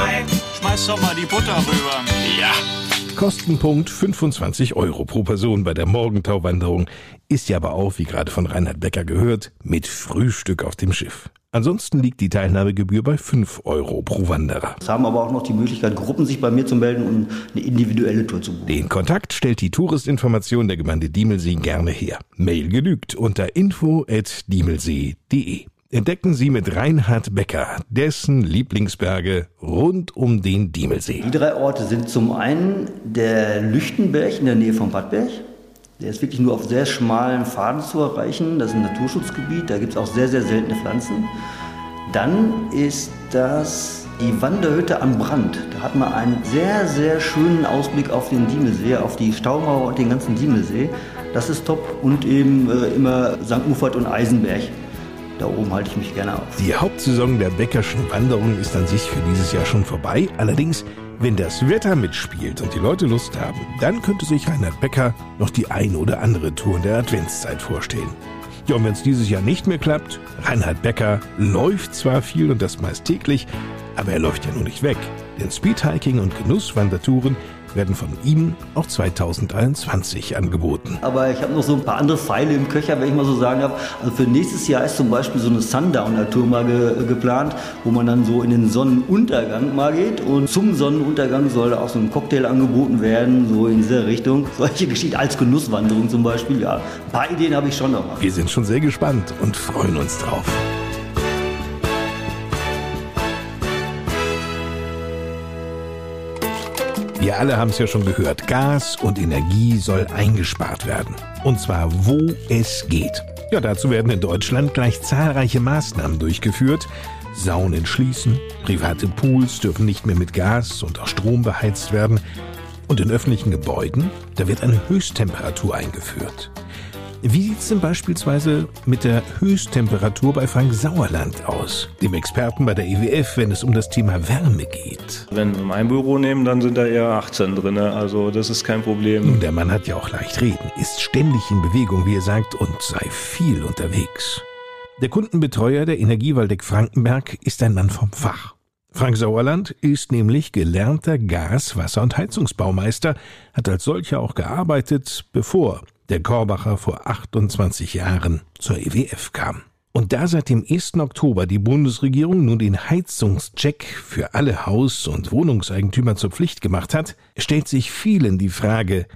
Schmeiß doch mal die Butter rüber. Ja. Kostenpunkt 25 Euro pro Person bei der Morgentauwanderung. Ist ja aber auch, wie gerade von Reinhard Becker gehört, mit Frühstück auf dem Schiff. Ansonsten liegt die Teilnahmegebühr bei 5 Euro pro Wanderer. Es haben aber auch noch die Möglichkeit, Gruppen sich bei mir zu melden und eine individuelle Tour zu buchen. Den Kontakt stellt die Touristinformation der Gemeinde Diemelsee gerne her. Mail genügt unter info.diemelsee.de. Entdecken Sie mit Reinhard Becker dessen Lieblingsberge rund um den Diemelsee. Die drei Orte sind zum einen der Lüchtenberg in der Nähe von Badberg. Der ist wirklich nur auf sehr schmalen Pfaden zu erreichen. Das ist ein Naturschutzgebiet, da gibt es auch sehr, sehr seltene Pflanzen. Dann ist das die Wanderhütte am Brand. Da hat man einen sehr, sehr schönen Ausblick auf den Diemelsee, auf die Staumauer und den ganzen Diemelsee. Das ist top. Und eben äh, immer St. Ufert und Eisenberg. Da oben halte ich mich gerne auf. Die Hauptsaison der Beckerschen Wanderung ist an sich für dieses Jahr schon vorbei. Allerdings, wenn das Wetter mitspielt und die Leute Lust haben, dann könnte sich Reinhard Becker noch die ein oder andere Tour in der Adventszeit vorstellen. Ja, und wenn es dieses Jahr nicht mehr klappt, Reinhard Becker läuft zwar viel und das meist täglich, aber er läuft ja nur nicht weg. Denn Speedhiking und Genusswandertouren werden von ihm auch 2021 angeboten. Aber ich habe noch so ein paar andere Pfeile im Köcher, wenn ich mal so sagen darf. Also für nächstes Jahr ist zum Beispiel so eine Sundowner-Tour mal ge geplant, wo man dann so in den Sonnenuntergang mal geht. Und zum Sonnenuntergang soll auch so ein Cocktail angeboten werden, so in dieser Richtung. Solche Geschichten als Genusswanderung zum Beispiel. Ja, ein paar Ideen habe ich schon noch. Wir sind schon sehr gespannt und freuen uns drauf. Wir alle haben es ja schon gehört. Gas und Energie soll eingespart werden. Und zwar wo es geht. Ja, dazu werden in Deutschland gleich zahlreiche Maßnahmen durchgeführt. Saunen schließen, private Pools dürfen nicht mehr mit Gas und auch Strom beheizt werden. Und in öffentlichen Gebäuden, da wird eine Höchsttemperatur eingeführt. Wie sieht es denn beispielsweise mit der Höchsttemperatur bei Frank Sauerland aus, dem Experten bei der EWF, wenn es um das Thema Wärme geht? Wenn wir mein Büro nehmen, dann sind da eher 18 drin. Also das ist kein Problem. Nun, der Mann hat ja auch leicht reden, ist ständig in Bewegung, wie er sagt, und sei viel unterwegs. Der Kundenbetreuer der Energiewaldeck Frankenberg ist ein Mann vom Fach. Frank Sauerland ist nämlich gelernter Gas-, Wasser- und Heizungsbaumeister, hat als solcher auch gearbeitet, bevor der Korbacher vor 28 Jahren zur EWF kam. Und da seit dem 1. Oktober die Bundesregierung nun den Heizungscheck für alle Haus- und Wohnungseigentümer zur Pflicht gemacht hat, stellt sich vielen die Frage,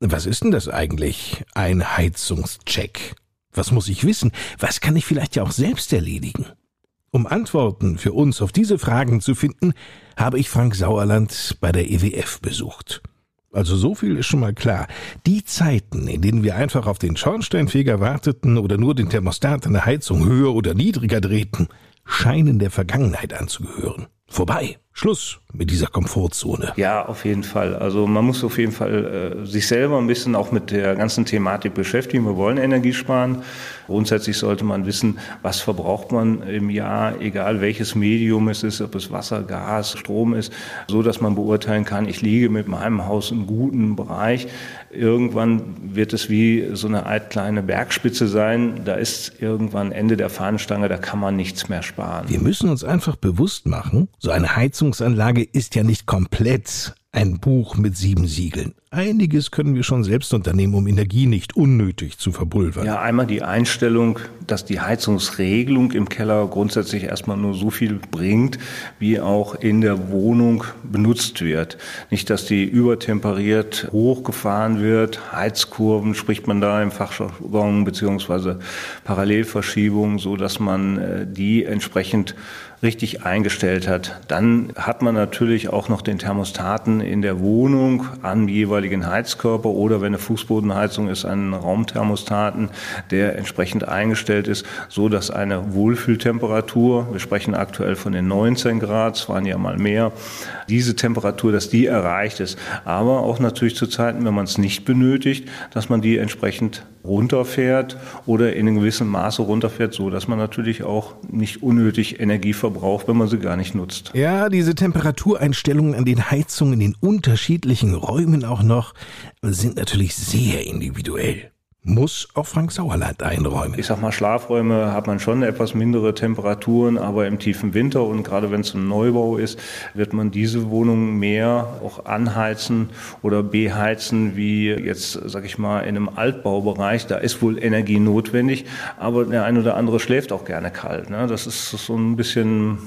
was ist denn das eigentlich, ein Heizungscheck? Was muss ich wissen? Was kann ich vielleicht ja auch selbst erledigen? Um Antworten für uns auf diese Fragen zu finden, habe ich Frank Sauerland bei der EWF besucht. Also so viel ist schon mal klar. Die Zeiten, in denen wir einfach auf den Schornsteinfeger warteten oder nur den Thermostat an der Heizung höher oder niedriger drehten, scheinen der Vergangenheit anzugehören. Vorbei. Schluss mit dieser Komfortzone. Ja, auf jeden Fall. Also man muss auf jeden Fall äh, sich selber ein bisschen auch mit der ganzen Thematik beschäftigen. Wir wollen Energie sparen. Grundsätzlich sollte man wissen, was verbraucht man im Jahr, egal welches Medium es ist, ob es Wasser, Gas, Strom ist, so dass man beurteilen kann, ich liege mit meinem Haus im guten Bereich. Irgendwann wird es wie so eine kleine Bergspitze sein. Da ist irgendwann Ende der Fahnenstange, da kann man nichts mehr sparen. Wir müssen uns einfach bewusst machen, so eine Heizungsanlage ist ja nicht komplett ein Buch mit sieben Siegeln. Einiges können wir schon selbst unternehmen, um Energie nicht unnötig zu verpulvern. Ja, einmal die Einstellung, dass die Heizungsregelung im Keller grundsätzlich erstmal nur so viel bringt, wie auch in der Wohnung benutzt wird. Nicht, dass die übertemperiert hochgefahren wird. Heizkurven spricht man da im Fachjargon, beziehungsweise Parallelverschiebung, so dass man äh, die entsprechend richtig eingestellt hat. Dann hat man natürlich auch noch den Thermostaten in der Wohnung am jeweiligen Heizkörper oder wenn eine Fußbodenheizung ist, einen Raumthermostaten, der entsprechend eingestellt ist, so dass eine Wohlfühltemperatur, wir sprechen aktuell von den 19 Grad, es waren ja mal mehr, diese Temperatur, dass die erreicht ist. Aber auch natürlich zu Zeiten, wenn man es nicht benötigt, dass man die entsprechend runterfährt oder in einem gewissen Maße runterfährt, so dass man natürlich auch nicht unnötig Energie verbraucht, wenn man sie gar nicht nutzt. Ja, diese Temperatureinstellungen an den Heizungen in unterschiedlichen Räumen auch noch sind natürlich sehr individuell. Muss auch Frank Sauerland einräumen. Ich sag mal, Schlafräume hat man schon etwas mindere Temperaturen, aber im tiefen Winter und gerade wenn es ein Neubau ist, wird man diese Wohnungen mehr auch anheizen oder beheizen, wie jetzt, sag ich mal, in einem Altbaubereich. Da ist wohl Energie notwendig, aber der ein oder andere schläft auch gerne kalt. Ne? Das ist so ein bisschen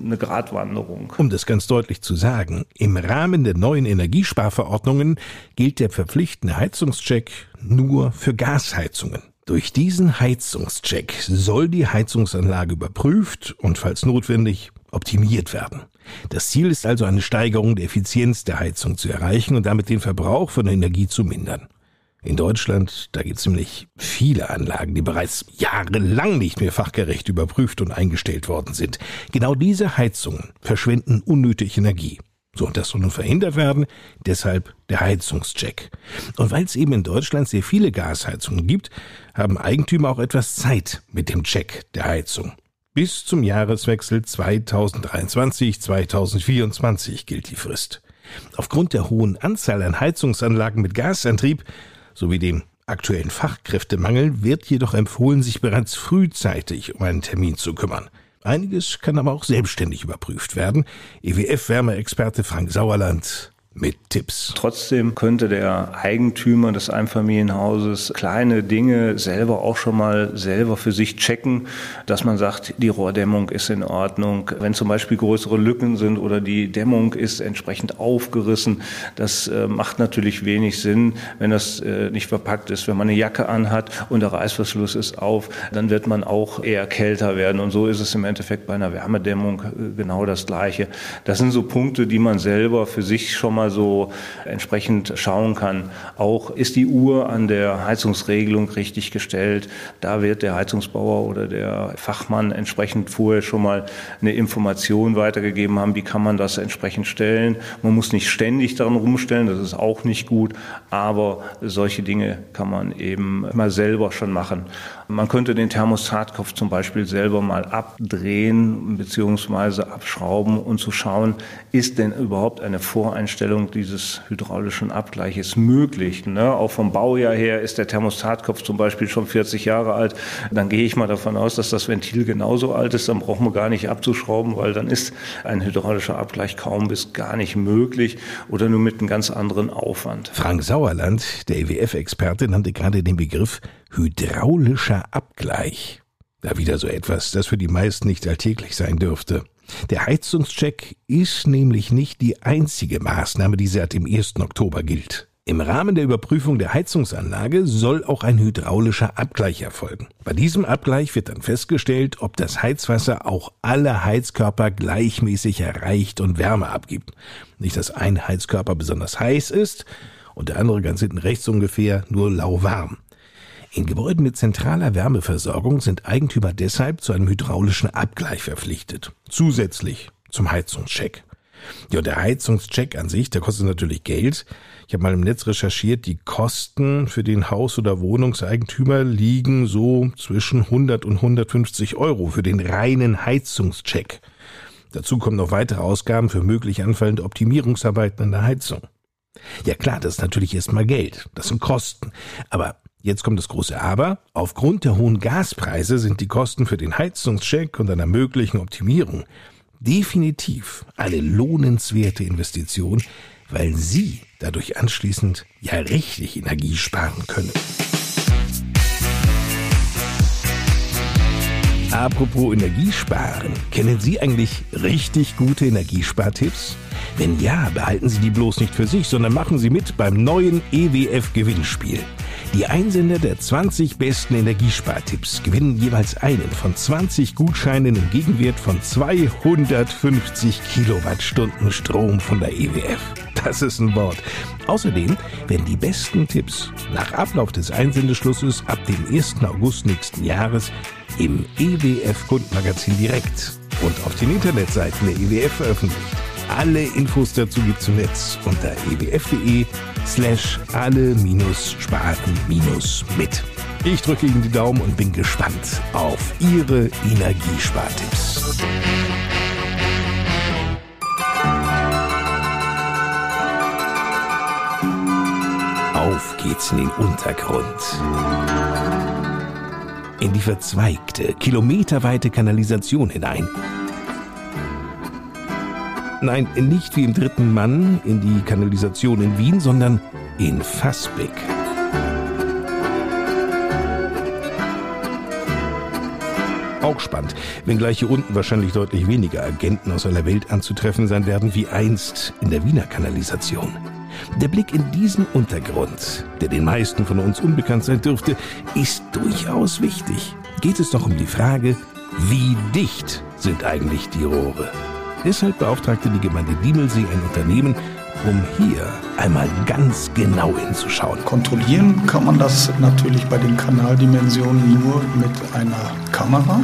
eine Gratwanderung. Um das ganz deutlich zu sagen, im Rahmen der neuen Energiesparverordnungen gilt der verpflichtende Heizungscheck nur für Gasheizungen. Durch diesen Heizungscheck soll die Heizungsanlage überprüft und falls notwendig optimiert werden. Das Ziel ist also eine Steigerung der Effizienz der Heizung zu erreichen und damit den Verbrauch von Energie zu mindern. In Deutschland, da gibt es nämlich viele Anlagen, die bereits jahrelang nicht mehr fachgerecht überprüft und eingestellt worden sind. Genau diese Heizungen verschwenden unnötig Energie. So, und das soll nun verhindert werden, deshalb der Heizungscheck. Und weil es eben in Deutschland sehr viele Gasheizungen gibt, haben Eigentümer auch etwas Zeit mit dem Check der Heizung. Bis zum Jahreswechsel 2023-2024 gilt die Frist. Aufgrund der hohen Anzahl an Heizungsanlagen mit Gasantrieb sowie dem aktuellen Fachkräftemangel wird jedoch empfohlen, sich bereits frühzeitig um einen Termin zu kümmern. Einiges kann aber auch selbstständig überprüft werden. EWF-Wärmeexperte Frank Sauerland mit Tipps. Trotzdem könnte der Eigentümer des Einfamilienhauses kleine Dinge selber auch schon mal selber für sich checken, dass man sagt, die Rohrdämmung ist in Ordnung. Wenn zum Beispiel größere Lücken sind oder die Dämmung ist entsprechend aufgerissen, das äh, macht natürlich wenig Sinn, wenn das äh, nicht verpackt ist. Wenn man eine Jacke anhat und der Reißverschluss ist auf, dann wird man auch eher kälter werden. Und so ist es im Endeffekt bei einer Wärmedämmung äh, genau das Gleiche. Das sind so Punkte, die man selber für sich schon mal mal so entsprechend schauen kann. Auch ist die Uhr an der Heizungsregelung richtig gestellt. Da wird der Heizungsbauer oder der Fachmann entsprechend vorher schon mal eine Information weitergegeben haben, wie kann man das entsprechend stellen. Man muss nicht ständig daran rumstellen, das ist auch nicht gut, aber solche Dinge kann man eben mal selber schon machen. Man könnte den Thermostatkopf zum Beispiel selber mal abdrehen bzw. abschrauben und zu schauen, ist denn überhaupt eine Voreinstellung dieses hydraulischen Abgleiches möglich. Ne? Auch vom Baujahr her ist der Thermostatkopf zum Beispiel schon 40 Jahre alt. Dann gehe ich mal davon aus, dass das Ventil genauso alt ist. Dann brauchen wir gar nicht abzuschrauben, weil dann ist ein hydraulischer Abgleich kaum bis gar nicht möglich oder nur mit einem ganz anderen Aufwand. Frank Sauerland, der EWF-Experte, nannte gerade den Begriff hydraulischer Abgleich. Da wieder so etwas, das für die meisten nicht alltäglich sein dürfte. Der Heizungscheck ist nämlich nicht die einzige Maßnahme, die seit dem 1. Oktober gilt. Im Rahmen der Überprüfung der Heizungsanlage soll auch ein hydraulischer Abgleich erfolgen. Bei diesem Abgleich wird dann festgestellt, ob das Heizwasser auch alle Heizkörper gleichmäßig erreicht und Wärme abgibt. Nicht, dass ein Heizkörper besonders heiß ist und der andere ganz hinten rechts ungefähr nur lauwarm. In Gebäuden mit zentraler Wärmeversorgung sind Eigentümer deshalb zu einem hydraulischen Abgleich verpflichtet. Zusätzlich zum Heizungscheck. Ja, der Heizungscheck an sich, der kostet natürlich Geld. Ich habe mal im Netz recherchiert, die Kosten für den Haus- oder Wohnungseigentümer liegen so zwischen 100 und 150 Euro für den reinen Heizungscheck. Dazu kommen noch weitere Ausgaben für möglich anfallende Optimierungsarbeiten an der Heizung. Ja klar, das ist natürlich erstmal Geld, das sind Kosten. Aber Jetzt kommt das große Aber. Aufgrund der hohen Gaspreise sind die Kosten für den Heizungscheck und einer möglichen Optimierung definitiv eine lohnenswerte Investition, weil Sie dadurch anschließend ja richtig Energie sparen können. Apropos Energiesparen, kennen Sie eigentlich richtig gute Energiespartipps? Wenn ja, behalten Sie die bloß nicht für sich, sondern machen Sie mit beim neuen EWF Gewinnspiel. Die Einsender der 20 besten Energiespartipps gewinnen jeweils einen von 20 Gutscheinen im Gegenwert von 250 Kilowattstunden Strom von der EWF. Das ist ein Wort. Außerdem werden die besten Tipps nach Ablauf des Einsendeschlusses ab dem 1. August nächsten Jahres im EWF Kundenmagazin direkt und auf den Internetseiten der EWF veröffentlicht. Alle Infos dazu gibt's im Netz unter ewf.de slash alle-sparen-mit. Ich drücke Ihnen die Daumen und bin gespannt auf Ihre Energiespartipps. Auf geht's in den Untergrund. In die verzweigte, kilometerweite Kanalisation hinein. Nein, nicht wie im dritten Mann in die Kanalisation in Wien, sondern in Fassbeck. Auch spannend, wenngleich hier unten wahrscheinlich deutlich weniger Agenten aus aller Welt anzutreffen sein werden wie einst in der Wiener Kanalisation. Der Blick in diesen Untergrund, der den meisten von uns unbekannt sein dürfte, ist durchaus wichtig. Geht es doch um die Frage, wie dicht sind eigentlich die Rohre? Deshalb beauftragte die Gemeinde Diemelsee ein Unternehmen, um hier einmal ganz genau hinzuschauen. Kontrollieren kann man das natürlich bei den Kanaldimensionen nur mit einer Kamera,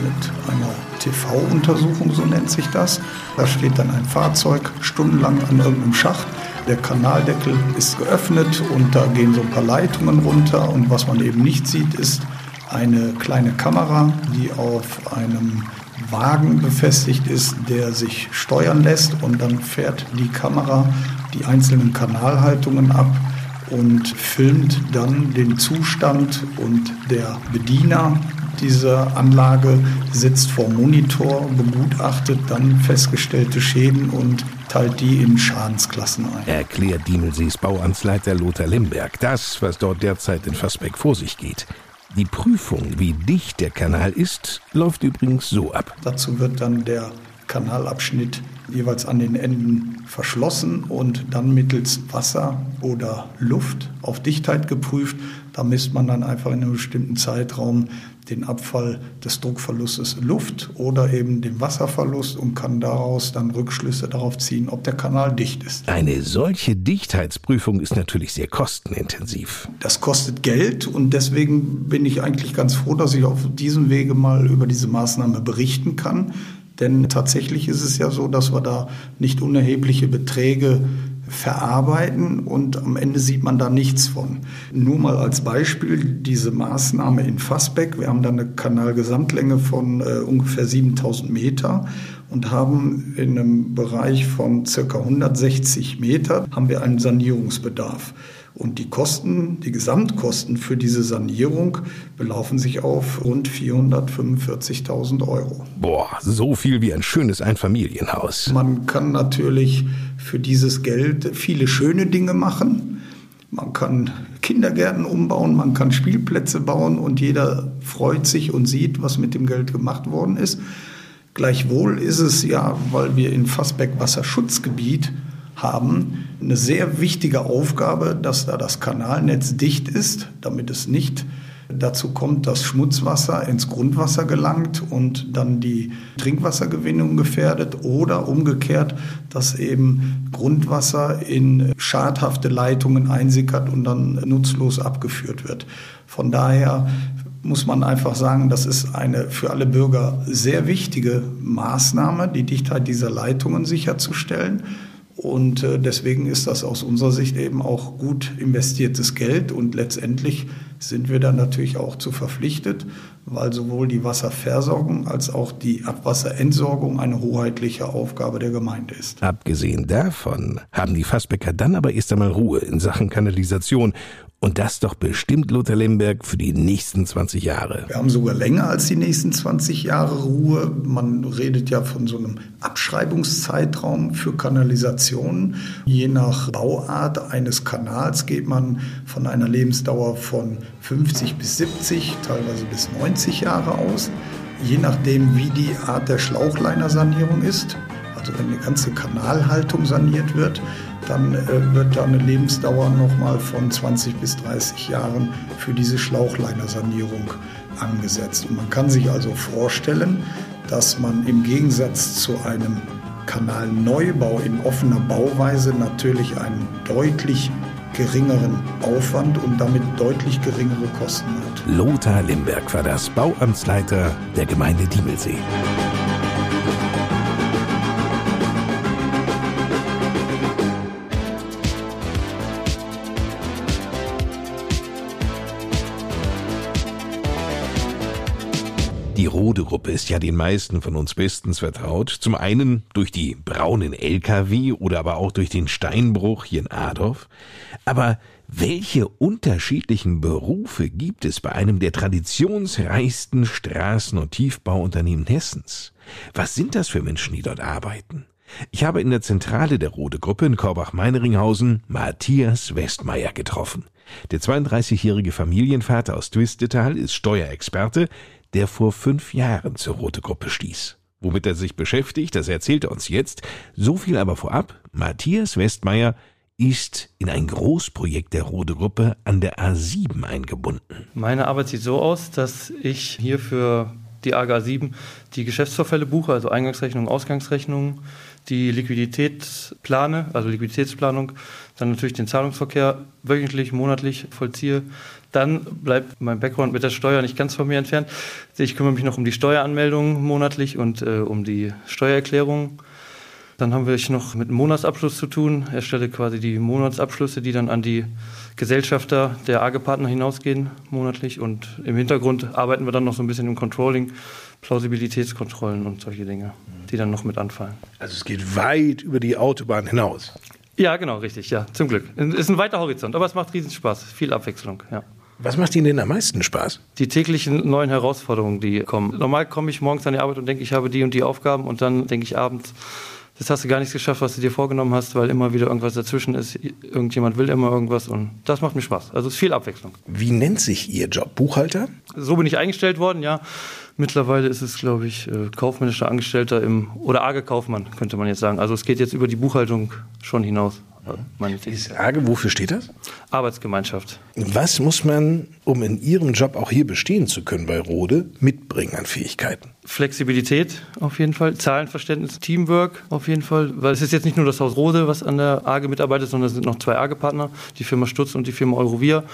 mit einer TV-Untersuchung, so nennt sich das. Da steht dann ein Fahrzeug stundenlang an irgendeinem Schacht. Der Kanaldeckel ist geöffnet und da gehen so ein paar Leitungen runter. Und was man eben nicht sieht, ist eine kleine Kamera, die auf einem Wagen befestigt ist, der sich steuern lässt und dann fährt die Kamera die einzelnen Kanalhaltungen ab und filmt dann den Zustand und der Bediener dieser Anlage sitzt vor Monitor, begutachtet dann festgestellte Schäden und teilt die in Schadensklassen ein. Erklärt Diemelsees Bauamtsleiter Lothar Limberg das, was dort derzeit in Fassbeck vor sich geht. Die Prüfung, wie dicht der Kanal ist, läuft übrigens so ab. Dazu wird dann der Kanalabschnitt jeweils an den Enden verschlossen und dann mittels Wasser oder Luft auf Dichtheit geprüft. Da misst man dann einfach in einem bestimmten Zeitraum den Abfall des Druckverlustes Luft oder eben den Wasserverlust und kann daraus dann Rückschlüsse darauf ziehen, ob der Kanal dicht ist. Eine solche Dichtheitsprüfung ist natürlich sehr kostenintensiv. Das kostet Geld und deswegen bin ich eigentlich ganz froh, dass ich auf diesem Wege mal über diese Maßnahme berichten kann. Denn tatsächlich ist es ja so, dass wir da nicht unerhebliche Beträge verarbeiten und am Ende sieht man da nichts von. Nur mal als Beispiel diese Maßnahme in Fassbeck. Wir haben da eine Kanalgesamtlänge von äh, ungefähr 7000 Meter und haben in einem Bereich von circa 160 Meter haben wir einen Sanierungsbedarf. Und die Kosten, die Gesamtkosten für diese Sanierung belaufen sich auf rund 445.000 Euro. Boah, so viel wie ein schönes Einfamilienhaus. Man kann natürlich für dieses Geld viele schöne Dinge machen. Man kann Kindergärten umbauen, man kann Spielplätze bauen und jeder freut sich und sieht, was mit dem Geld gemacht worden ist. Gleichwohl ist es ja, weil wir in Fassbeck Wasserschutzgebiet haben, eine sehr wichtige Aufgabe, dass da das Kanalnetz dicht ist, damit es nicht dazu kommt, dass Schmutzwasser ins Grundwasser gelangt und dann die Trinkwassergewinnung gefährdet oder umgekehrt, dass eben Grundwasser in schadhafte Leitungen einsickert und dann nutzlos abgeführt wird. Von daher muss man einfach sagen, das ist eine für alle Bürger sehr wichtige Maßnahme, die Dichtheit dieser Leitungen sicherzustellen. Und äh, deswegen ist das aus unserer Sicht eben auch gut investiertes Geld und letztendlich sind wir dann natürlich auch zu verpflichtet, weil sowohl die Wasserversorgung als auch die Abwasserentsorgung eine hoheitliche Aufgabe der Gemeinde ist. Abgesehen davon haben die Fassbecker dann aber erst einmal Ruhe in Sachen Kanalisation und das doch bestimmt Lothar Lemberg für die nächsten 20 Jahre. Wir haben sogar länger als die nächsten 20 Jahre Ruhe. Man redet ja von so einem Abschreibungszeitraum für Kanalisationen. Je nach Bauart eines Kanals geht man von einer Lebensdauer von 50 bis 70, teilweise bis 90 Jahre aus. Je nachdem, wie die Art der Schlauchleinersanierung ist. Also wenn eine ganze Kanalhaltung saniert wird, dann äh, wird da eine Lebensdauer nochmal von 20 bis 30 Jahren für diese Schlauchleinersanierung angesetzt. Und man kann sich also vorstellen, dass man im Gegensatz zu einem Kanalneubau in offener Bauweise natürlich einen deutlich geringeren Aufwand und damit deutlich geringere Kosten hat. Lothar Limberg war das Bauamtsleiter der Gemeinde Diemelsee. Die Rode-Gruppe ist ja den meisten von uns bestens vertraut. Zum einen durch die braunen LKW oder aber auch durch den Steinbruch hier in Adorf. Aber welche unterschiedlichen Berufe gibt es bei einem der traditionsreichsten Straßen- und Tiefbauunternehmen Hessens? Was sind das für Menschen, die dort arbeiten? Ich habe in der Zentrale der Rode Gruppe in Korbach-Meinringhausen Matthias Westmeier getroffen. Der 32-jährige Familienvater aus Twistetal ist Steuerexperte, der vor fünf Jahren zur Rote Gruppe stieß. Womit er sich beschäftigt, das erzählt er uns jetzt. So viel aber vorab. Matthias Westmeier ist in ein Großprojekt der Rode Gruppe an der A7 eingebunden. Meine Arbeit sieht so aus, dass ich hier für die AGA 7 die Geschäftsvorfälle buche, also Eingangsrechnungen, Ausgangsrechnungen, die Liquidität plane, also Liquiditätsplanung, dann natürlich den Zahlungsverkehr wöchentlich, monatlich vollziehe. Dann bleibt mein Background mit der Steuer nicht ganz von mir entfernt. Ich kümmere mich noch um die Steueranmeldung monatlich und äh, um die Steuererklärung. Dann haben wir noch mit dem Monatsabschluss zu tun, erstelle quasi die Monatsabschlüsse, die dann an die Gesellschafter der AGE-Partner hinausgehen monatlich. Und im Hintergrund arbeiten wir dann noch so ein bisschen im Controlling, Plausibilitätskontrollen und solche Dinge, die dann noch mit anfallen. Also es geht weit über die Autobahn hinaus. Ja, genau, richtig, ja, zum Glück. Ist ein weiter Horizont, aber es macht riesen Spaß, viel Abwechslung, ja. Was macht Ihnen denn am meisten Spaß? Die täglichen neuen Herausforderungen, die kommen. Normal komme ich morgens an die Arbeit und denke, ich habe die und die Aufgaben und dann denke ich abends, das hast du gar nichts geschafft, was du dir vorgenommen hast, weil immer wieder irgendwas dazwischen ist. Irgendjemand will immer irgendwas und das macht mir Spaß. Also es ist viel Abwechslung. Wie nennt sich Ihr Job? Buchhalter? So bin ich eingestellt worden, ja. Mittlerweile ist es, glaube ich, äh, kaufmännischer Angestellter im oder arge Kaufmann, könnte man jetzt sagen. Also es geht jetzt über die Buchhaltung schon hinaus. Meine Ist arge, wofür steht das? Arbeitsgemeinschaft. Was muss man, um in Ihrem Job auch hier bestehen zu können bei Rode, mitbringen an Fähigkeiten? Flexibilität auf jeden Fall, Zahlenverständnis, Teamwork auf jeden Fall, weil es ist jetzt nicht nur das Haus Rode, was an der AGE mitarbeitet, sondern es sind noch zwei AGE-Partner, die Firma Stutz und die Firma Eurovia.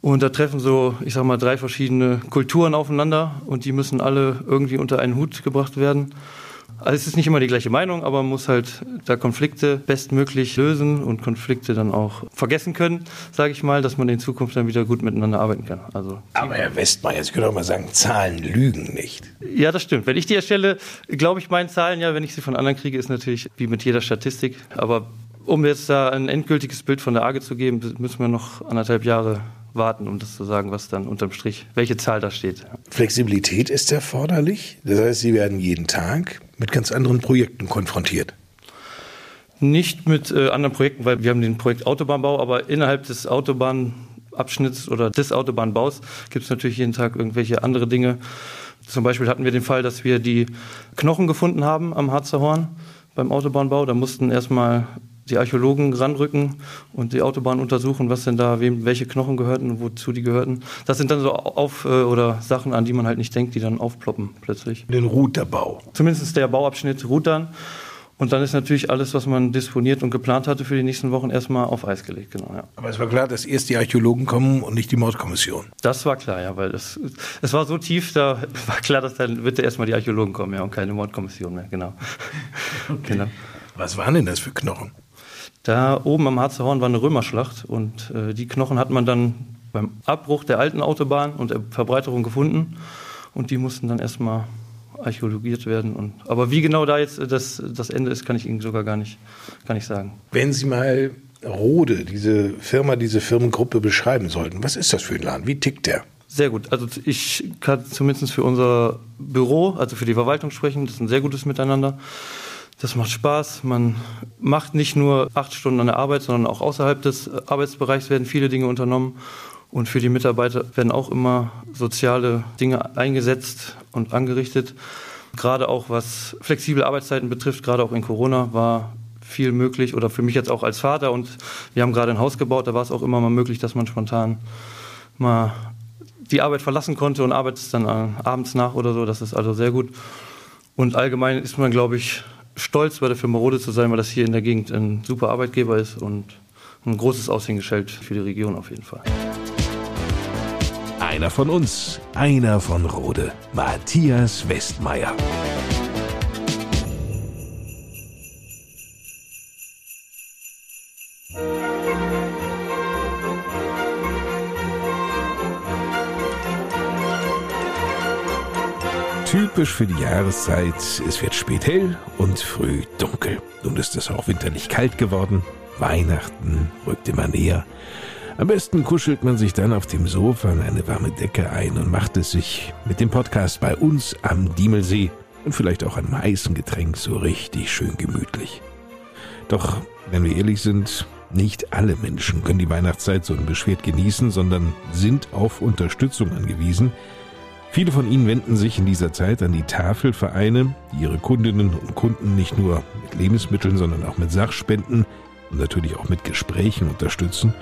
Und da treffen so, ich sag mal, drei verschiedene Kulturen aufeinander und die müssen alle irgendwie unter einen Hut gebracht werden. Also es ist nicht immer die gleiche Meinung, aber man muss halt da Konflikte bestmöglich lösen und Konflikte dann auch vergessen können, sage ich mal, dass man in Zukunft dann wieder gut miteinander arbeiten kann. Also Aber Herr Westmeier, Sie können doch mal sagen, Zahlen lügen nicht. ja, das stimmt. Wenn ich die erstelle, glaube ich meinen Zahlen, ja, wenn ich sie von anderen kriege, ist natürlich wie mit jeder Statistik. Aber um jetzt da ein endgültiges Bild von der AGE zu geben, müssen wir noch anderthalb Jahre warten, um das zu sagen, was dann unterm Strich, welche Zahl da steht. Flexibilität ist erforderlich. Das heißt, Sie werden jeden Tag mit ganz anderen Projekten konfrontiert. Nicht mit äh, anderen Projekten, weil wir haben den Projekt Autobahnbau, aber innerhalb des Autobahnabschnitts oder des Autobahnbaus gibt es natürlich jeden Tag irgendwelche andere Dinge. Zum Beispiel hatten wir den Fall, dass wir die Knochen gefunden haben am Harzer Horn beim Autobahnbau. Da mussten erstmal die Archäologen ranrücken und die Autobahn untersuchen, was denn da, wem welche Knochen gehörten und wozu die gehörten. Das sind dann so auf äh, oder Sachen, an die man halt nicht denkt, die dann aufploppen plötzlich. Den Routerbau. Zumindest der Bauabschnitt ruht dann. Und dann ist natürlich alles, was man disponiert und geplant hatte für die nächsten Wochen, erstmal auf Eis gelegt. Genau, ja. Aber es war klar, dass erst die Archäologen kommen und nicht die Mordkommission. Das war klar, ja, weil es, es war so tief, da [laughs] war klar, dass dann bitte erstmal die Archäologen kommen, ja, und keine Mordkommission mehr, genau. [laughs] genau. Was waren denn das für Knochen? Da oben am Harzer Horn war eine Römerschlacht und äh, die Knochen hat man dann beim Abbruch der alten Autobahn und der Verbreiterung gefunden und die mussten dann erstmal archäologiert werden. Und, aber wie genau da jetzt das, das Ende ist, kann ich Ihnen sogar gar nicht, gar nicht sagen. Wenn Sie mal Rode, diese Firma, diese Firmengruppe beschreiben sollten, was ist das für ein Laden? Wie tickt der? Sehr gut. Also ich kann zumindest für unser Büro, also für die Verwaltung sprechen. Das ist ein sehr gutes Miteinander. Das macht Spaß. Man macht nicht nur acht Stunden an der Arbeit, sondern auch außerhalb des Arbeitsbereichs werden viele Dinge unternommen. Und für die Mitarbeiter werden auch immer soziale Dinge eingesetzt und angerichtet. Gerade auch was flexible Arbeitszeiten betrifft, gerade auch in Corona war viel möglich oder für mich jetzt auch als Vater und wir haben gerade ein Haus gebaut, da war es auch immer mal möglich, dass man spontan mal die Arbeit verlassen konnte und arbeitet dann abends nach oder so. Das ist also sehr gut. Und allgemein ist man, glaube ich, stolz bei der Firma Rode zu sein, weil das hier in der Gegend ein super Arbeitgeber ist und ein großes Aushängeschild für die Region auf jeden Fall. Einer von uns, einer von Rode, Matthias Westmeier. Typisch für die Jahreszeit, es wird spät hell und früh dunkel. Nun ist es auch winterlich kalt geworden. Weihnachten rückt immer näher. Am besten kuschelt man sich dann auf dem Sofa in eine warme Decke ein und macht es sich mit dem Podcast bei uns am Diemelsee und vielleicht auch einem heißen Getränk so richtig schön gemütlich. Doch, wenn wir ehrlich sind, nicht alle Menschen können die Weihnachtszeit so unbeschwert genießen, sondern sind auf Unterstützung angewiesen. Viele von ihnen wenden sich in dieser Zeit an die Tafelvereine, die ihre Kundinnen und Kunden nicht nur mit Lebensmitteln, sondern auch mit Sachspenden und natürlich auch mit Gesprächen unterstützen.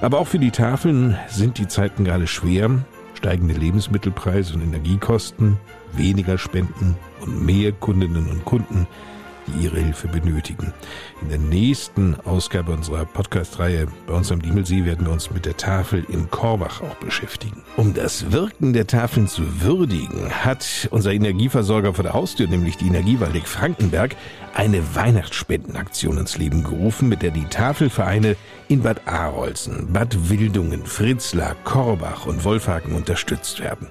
Aber auch für die Tafeln sind die Zeiten gerade schwer. Steigende Lebensmittelpreise und Energiekosten, weniger Spenden und mehr Kundinnen und Kunden, die ihre Hilfe benötigen. In der nächsten Ausgabe unserer Podcast-Reihe bei uns am Diemelsee werden wir uns mit der Tafel in Korbach auch beschäftigen. Um das Wirken der Tafeln zu würdigen, hat unser Energieversorger vor der Haustür, nämlich die Energiewaldeck Frankenberg, eine Weihnachtsspendenaktion ins Leben gerufen, mit der die Tafelvereine in Bad Arolsen, Bad Wildungen, Fritzlar, Korbach und Wolfhagen unterstützt werden.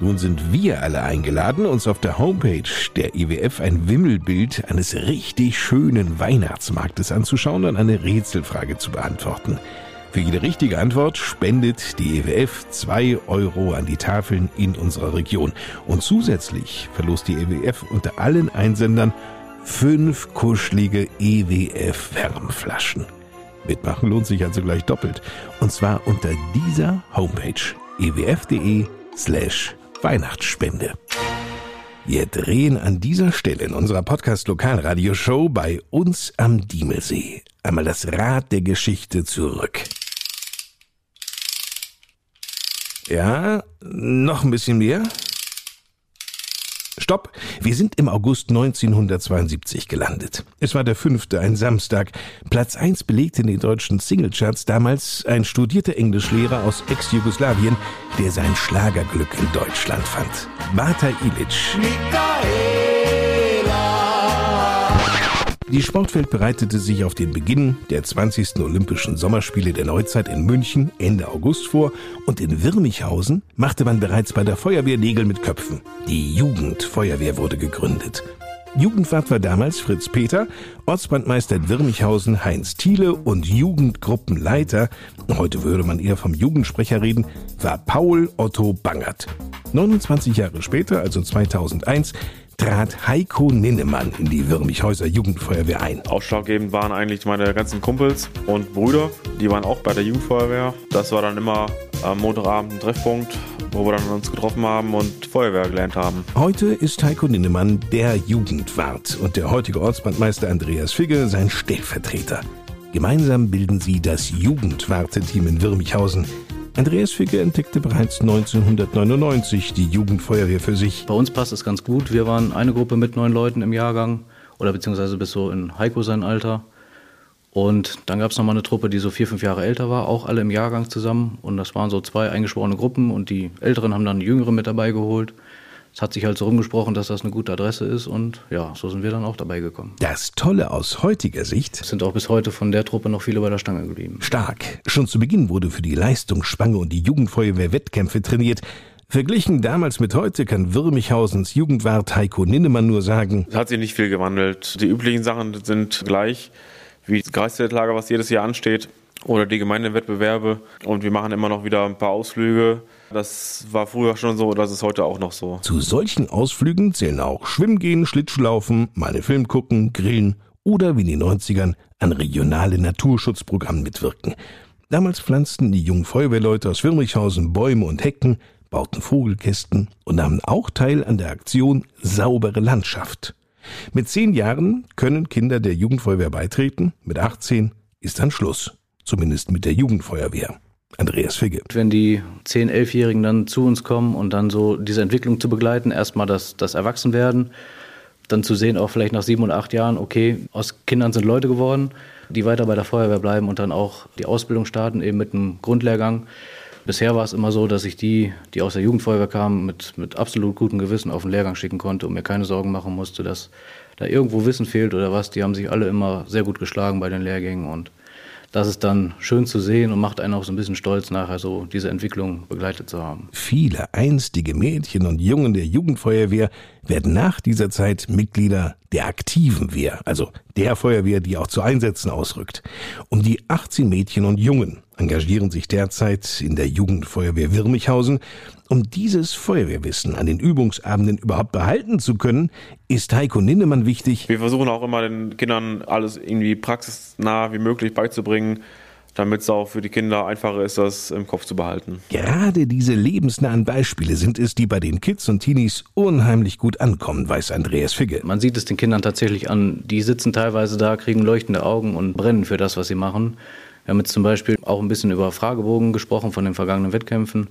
Nun sind wir alle eingeladen, uns auf der Homepage der IWF ein Wimmelbild eines richtig schönen Weihnachtsmarktes anzuschauen und eine Rätselfrage zu beantworten. Für jede richtige Antwort spendet die EWF zwei Euro an die Tafeln in unserer Region. Und zusätzlich verlost die EWF unter allen Einsendern fünf kuschelige EWF-Wärmflaschen. Mitmachen lohnt sich also gleich doppelt. Und zwar unter dieser Homepage ewf.de slash Weihnachtsspende. Wir drehen an dieser Stelle in unserer Podcast-Lokalradioshow bei uns am Diemelsee einmal das Rad der Geschichte zurück. Ja, noch ein bisschen mehr. Stopp! Wir sind im August 1972 gelandet. Es war der fünfte, ein Samstag. Platz eins belegte in den deutschen Singlecharts damals ein studierter Englischlehrer aus Ex-Jugoslawien, der sein Schlagerglück in Deutschland fand. Bata Ilic. Die Sportwelt bereitete sich auf den Beginn der 20. Olympischen Sommerspiele der Neuzeit in München Ende August vor und in Wirmichhausen machte man bereits bei der Feuerwehr Nägel mit Köpfen. Die Jugendfeuerwehr wurde gegründet. Jugendwart war damals Fritz Peter, Ortsbrandmeister in Wirmichhausen Heinz Thiele und Jugendgruppenleiter, heute würde man eher vom Jugendsprecher reden, war Paul Otto Bangert. 29 Jahre später, also 2001, trat Heiko Ninnemann in die Wirmichhäuser Jugendfeuerwehr ein. Ausschlaggebend waren eigentlich meine ganzen Kumpels und Brüder, die waren auch bei der Jugendfeuerwehr. Das war dann immer am Montagabend ein Treffpunkt, wo wir dann uns getroffen haben und Feuerwehr gelernt haben. Heute ist Heiko Ninnemann der Jugendwart und der heutige Ortsbandmeister Andreas Figge sein Stellvertreter. Gemeinsam bilden sie das Jugendwarteteam in Wirmichhausen. Andreas Ficke entdeckte bereits 1999 die Jugendfeuerwehr für sich. Bei uns passt es ganz gut. Wir waren eine Gruppe mit neun Leuten im Jahrgang oder beziehungsweise bis so in Heiko sein Alter. Und dann gab es nochmal eine Truppe, die so vier, fünf Jahre älter war, auch alle im Jahrgang zusammen. Und das waren so zwei eingeschworene Gruppen und die Älteren haben dann Jüngere mit dabei geholt. Es hat sich halt so rumgesprochen, dass das eine gute Adresse ist und ja, so sind wir dann auch dabei gekommen. Das Tolle aus heutiger Sicht sind auch bis heute von der Truppe noch viele bei der Stange geblieben. Stark. Schon zu Beginn wurde für die Leistungsspange und die Jugendfeuerwehr Wettkämpfe trainiert. Verglichen damals mit heute kann Würmichhausens Jugendwart Heiko Ninnemann nur sagen, es hat sich nicht viel gewandelt. Die üblichen Sachen sind gleich, wie das Kreiszeltlager, was jedes Jahr ansteht, oder die Gemeindewettbewerbe. Und wir machen immer noch wieder ein paar Ausflüge. Das war früher schon so, das ist heute auch noch so. Zu solchen Ausflügen zählen auch Schwimmen gehen, Schlittschuhlaufen, mal einen Film gucken, grillen oder wie in den 90ern an regionale Naturschutzprogrammen mitwirken. Damals pflanzten die jungen Feuerwehrleute aus Wirmichhausen Bäume und Hecken, bauten Vogelkästen und nahmen auch teil an der Aktion Saubere Landschaft. Mit zehn Jahren können Kinder der Jugendfeuerwehr beitreten, mit 18 ist dann Schluss, zumindest mit der Jugendfeuerwehr. Andreas Figge. Wenn die 10-, 11-Jährigen dann zu uns kommen und dann so diese Entwicklung zu begleiten, erstmal das, das Erwachsenwerden, dann zu sehen, auch vielleicht nach sieben oder acht Jahren, okay, aus Kindern sind Leute geworden, die weiter bei der Feuerwehr bleiben und dann auch die Ausbildung starten, eben mit einem Grundlehrgang. Bisher war es immer so, dass ich die, die aus der Jugendfeuerwehr kamen, mit, mit absolut gutem Gewissen auf den Lehrgang schicken konnte und mir keine Sorgen machen musste, dass da irgendwo Wissen fehlt oder was. Die haben sich alle immer sehr gut geschlagen bei den Lehrgängen und Das ist dann schön zu sehen und macht einen auch so ein bisschen stolz, nachher so diese Entwicklung begleitet zu haben. Viele einstige Mädchen und Jungen der Jugendfeuerwehr werden nach dieser Zeit Mitglieder der aktiven Wehr, also der Feuerwehr, die auch zu Einsätzen ausrückt. Um die 18 Mädchen und Jungen engagieren sich derzeit in der Jugendfeuerwehr Wirmichhausen. Um dieses Feuerwehrwissen an den Übungsabenden überhaupt behalten zu können, ist Heiko Ninnemann wichtig. Wir versuchen auch immer den Kindern alles irgendwie praxisnah wie möglich beizubringen, damit es auch für die Kinder einfacher ist, das im Kopf zu behalten. Gerade diese lebensnahen Beispiele sind es, die bei den Kids und Teenies unheimlich gut ankommen, weiß Andreas Figge. Man sieht es den Kindern tatsächlich an. Die sitzen teilweise da, kriegen leuchtende Augen und brennen für das, was sie machen. Wir haben jetzt zum Beispiel auch ein bisschen über Fragebogen gesprochen von den vergangenen Wettkämpfen.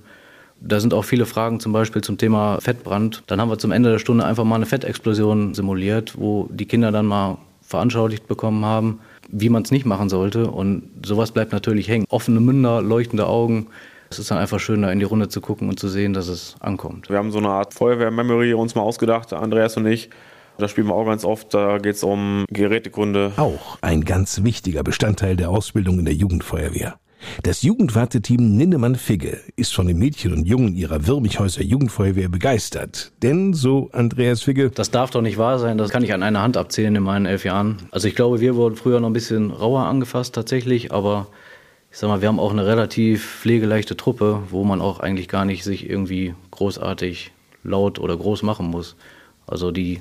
Da sind auch viele Fragen zum Beispiel zum Thema Fettbrand. Dann haben wir zum Ende der Stunde einfach mal eine Fettexplosion simuliert, wo die Kinder dann mal veranschaulicht bekommen haben, wie man es nicht machen sollte. Und sowas bleibt natürlich hängen. Offene Münder, leuchtende Augen. Es ist dann einfach schön, da in die Runde zu gucken und zu sehen, dass es ankommt. Wir haben so eine Art Feuerwehr-Memory uns mal ausgedacht, Andreas und ich. Das spielen wir auch ganz oft. Da geht es um Gerätekunde. Auch ein ganz wichtiger Bestandteil der Ausbildung in der Jugendfeuerwehr. Das Jugendwarteteam Ninnemann-Figge ist von den Mädchen und Jungen ihrer Wirmichhäuser Jugendfeuerwehr begeistert. Denn, so Andreas Figge, Das darf doch nicht wahr sein, das kann ich an einer Hand abzählen in meinen elf Jahren. Also ich glaube, wir wurden früher noch ein bisschen rauer angefasst tatsächlich, aber ich sag mal, wir haben auch eine relativ pflegeleichte Truppe, wo man auch eigentlich gar nicht sich irgendwie großartig laut oder groß machen muss. Also die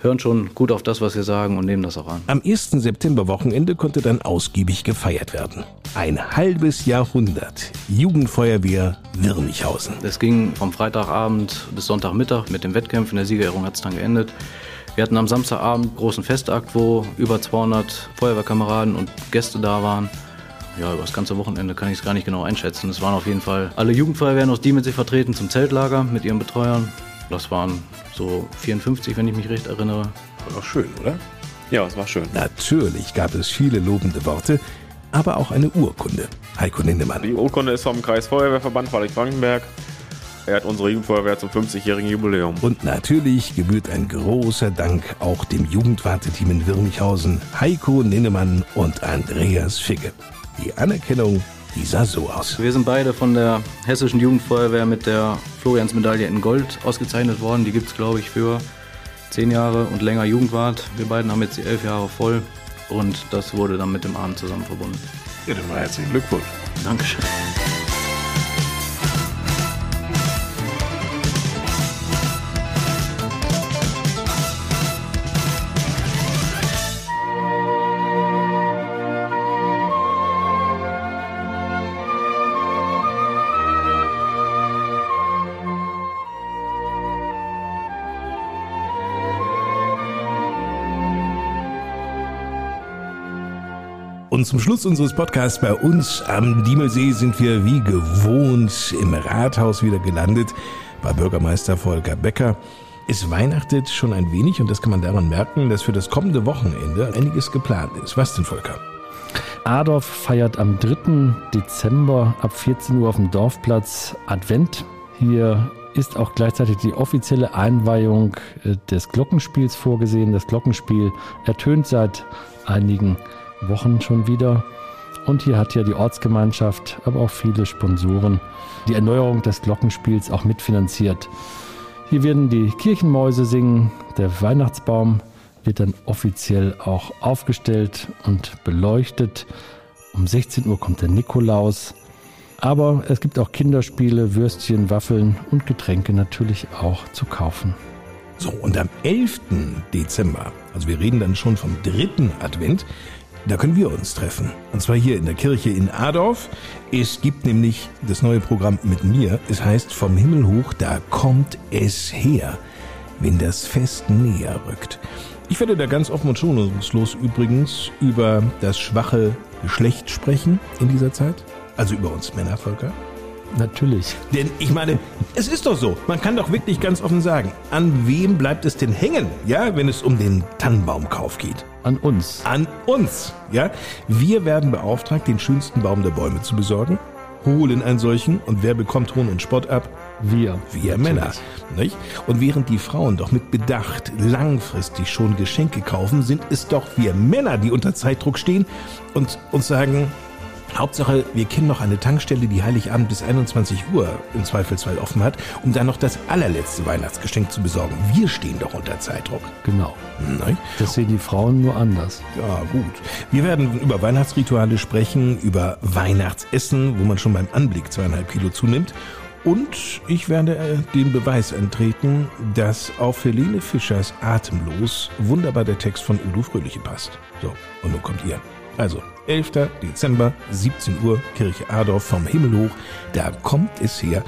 hören schon gut auf das, was wir sagen und nehmen das auch an. am 1. Septemberwochenende konnte dann ausgiebig gefeiert werden. Ein halbes Jahrhundert Jugendfeuerwehr Wirmichhausen. Es ging vom Freitagabend bis Sonntagmittag mit dem Wettkämpfen. Der Siegerehrung hat es dann geendet. Wir hatten am Samstagabend einen großen Festakt, wo über 200 Feuerwehrkameraden und Gäste da waren. Ja, über das ganze Wochenende kann ich es gar nicht genau einschätzen. Es waren auf jeden Fall alle Jugendfeuerwehren aus Diemelsee vertreten zum Zeltlager mit ihren Betreuern. Das waren so 54, wenn ich mich recht erinnere. War doch schön, oder? Ja, es war schön. Natürlich gab es viele lobende Worte, aber auch eine Urkunde. Heiko Nindemann. Die Urkunde ist vom Kreis Feuerwehrverband Waldeck-Frankenberg. Er hat unsere Jugendfeuerwehr zum 50-jährigen Jubiläum. Und natürlich gebührt ein großer Dank auch dem Jugendwarteteam in Wirmichhausen, Heiko Ninnemann und Andreas Figge. Die Anerkennung, die sah so aus. Wir sind beide von der Hessischen Jugendfeuerwehr mit der Floriansmedaille in Gold ausgezeichnet worden. Die gibt es, glaube ich, für zehn Jahre und länger Jugendwart. Wir beiden haben jetzt die elf Jahre voll und das wurde dann mit dem Abend zusammen verbunden. Ja, dann mal herzlichen Glückwunsch. Dankeschön. Zum Schluss unseres Podcasts bei uns am Diemelsee sind wir wie gewohnt im Rathaus wieder gelandet bei Bürgermeister Volker Becker. Es weihnachtet schon ein wenig und das kann man daran merken, dass für das kommende Wochenende einiges geplant ist. Was denn, Volker? Adorf feiert am 3. Dezember ab 14 Uhr auf dem Dorfplatz Advent. Hier ist auch gleichzeitig die offizielle Einweihung äh, des Glockenspiels vorgesehen. Das Glockenspiel ertönt seit einigen Wochen schon wieder. Und hier hat ja die Ortsgemeinschaft, aber auch viele Sponsoren die Erneuerung des Glockenspiels auch mitfinanziert. Hier werden die Kirchenmäuse singen, der Weihnachtsbaum wird dann offiziell auch aufgestellt und beleuchtet. Um 16 Uhr kommt der Nikolaus. Aber es gibt auch Kinderspiele, Würstchen, Waffeln und Getränke natürlich auch zu kaufen. So, und am 11. Dezember, also wir reden dann schon vom dritten Advent, da können wir uns treffen. Und zwar hier in der Kirche in Adorf. Es gibt nämlich das neue Programm mit mir. Es heißt Vom Himmel hoch, da kommt es her, wenn das Fest näher rückt. Ich werde da ganz offen und schonungslos übrigens über das schwache Geschlecht sprechen in dieser Zeit. Also über uns Männer, Volker. Natürlich. Denn ich meine, es ist doch so. Man kann doch wirklich ganz offen sagen, an wem bleibt es denn hängen, ja, wenn es um den Tannenbaumkauf geht? An uns. An uns, ja. Wir werden beauftragt, den schönsten Baum der Bäume zu besorgen. holen einen solchen und wer bekommt Hohn und Spott ab? Wir. Wir Männer. Nicht? Und während die Frauen doch mit Bedacht langfristig schon Geschenke kaufen, sind es doch wir Männer, die unter Zeitdruck stehen und uns sagen, Hauptsache, wir kennen noch eine Tankstelle, die Heiligabend bis 21 Uhr im Zweifelsfall offen hat, um dann noch das allerletzte Weihnachtsgeschenk zu besorgen. Wir stehen doch unter Zeitdruck. Genau. Nein? Das sehen die Frauen nur anders. Ja, gut. Wir werden über Weihnachtsrituale sprechen, über Weihnachtsessen, wo man schon beim Anblick zweieinhalb Kilo zunimmt. Und ich werde äh, den Beweis antreten, dass auf Helene Fischers Atemlos wunderbar der Text von Udo Fröhliche passt. So, und nun kommt ihr. Also, 11. Dezember, 17 Uhr, Kirche Adorf vom Himmel hoch. Da kommt es her.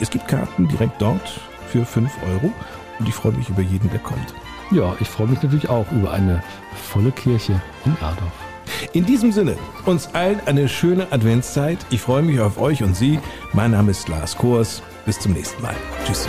Es gibt Karten direkt dort für 5 Euro und ich freue mich über jeden, der kommt. Ja, ich freue mich natürlich auch über eine volle Kirche in Adorf. In diesem Sinne, uns allen eine schöne Adventszeit. Ich freue mich auf euch und Sie. Mein Name ist Lars Kors. Bis zum nächsten Mal. Tschüss.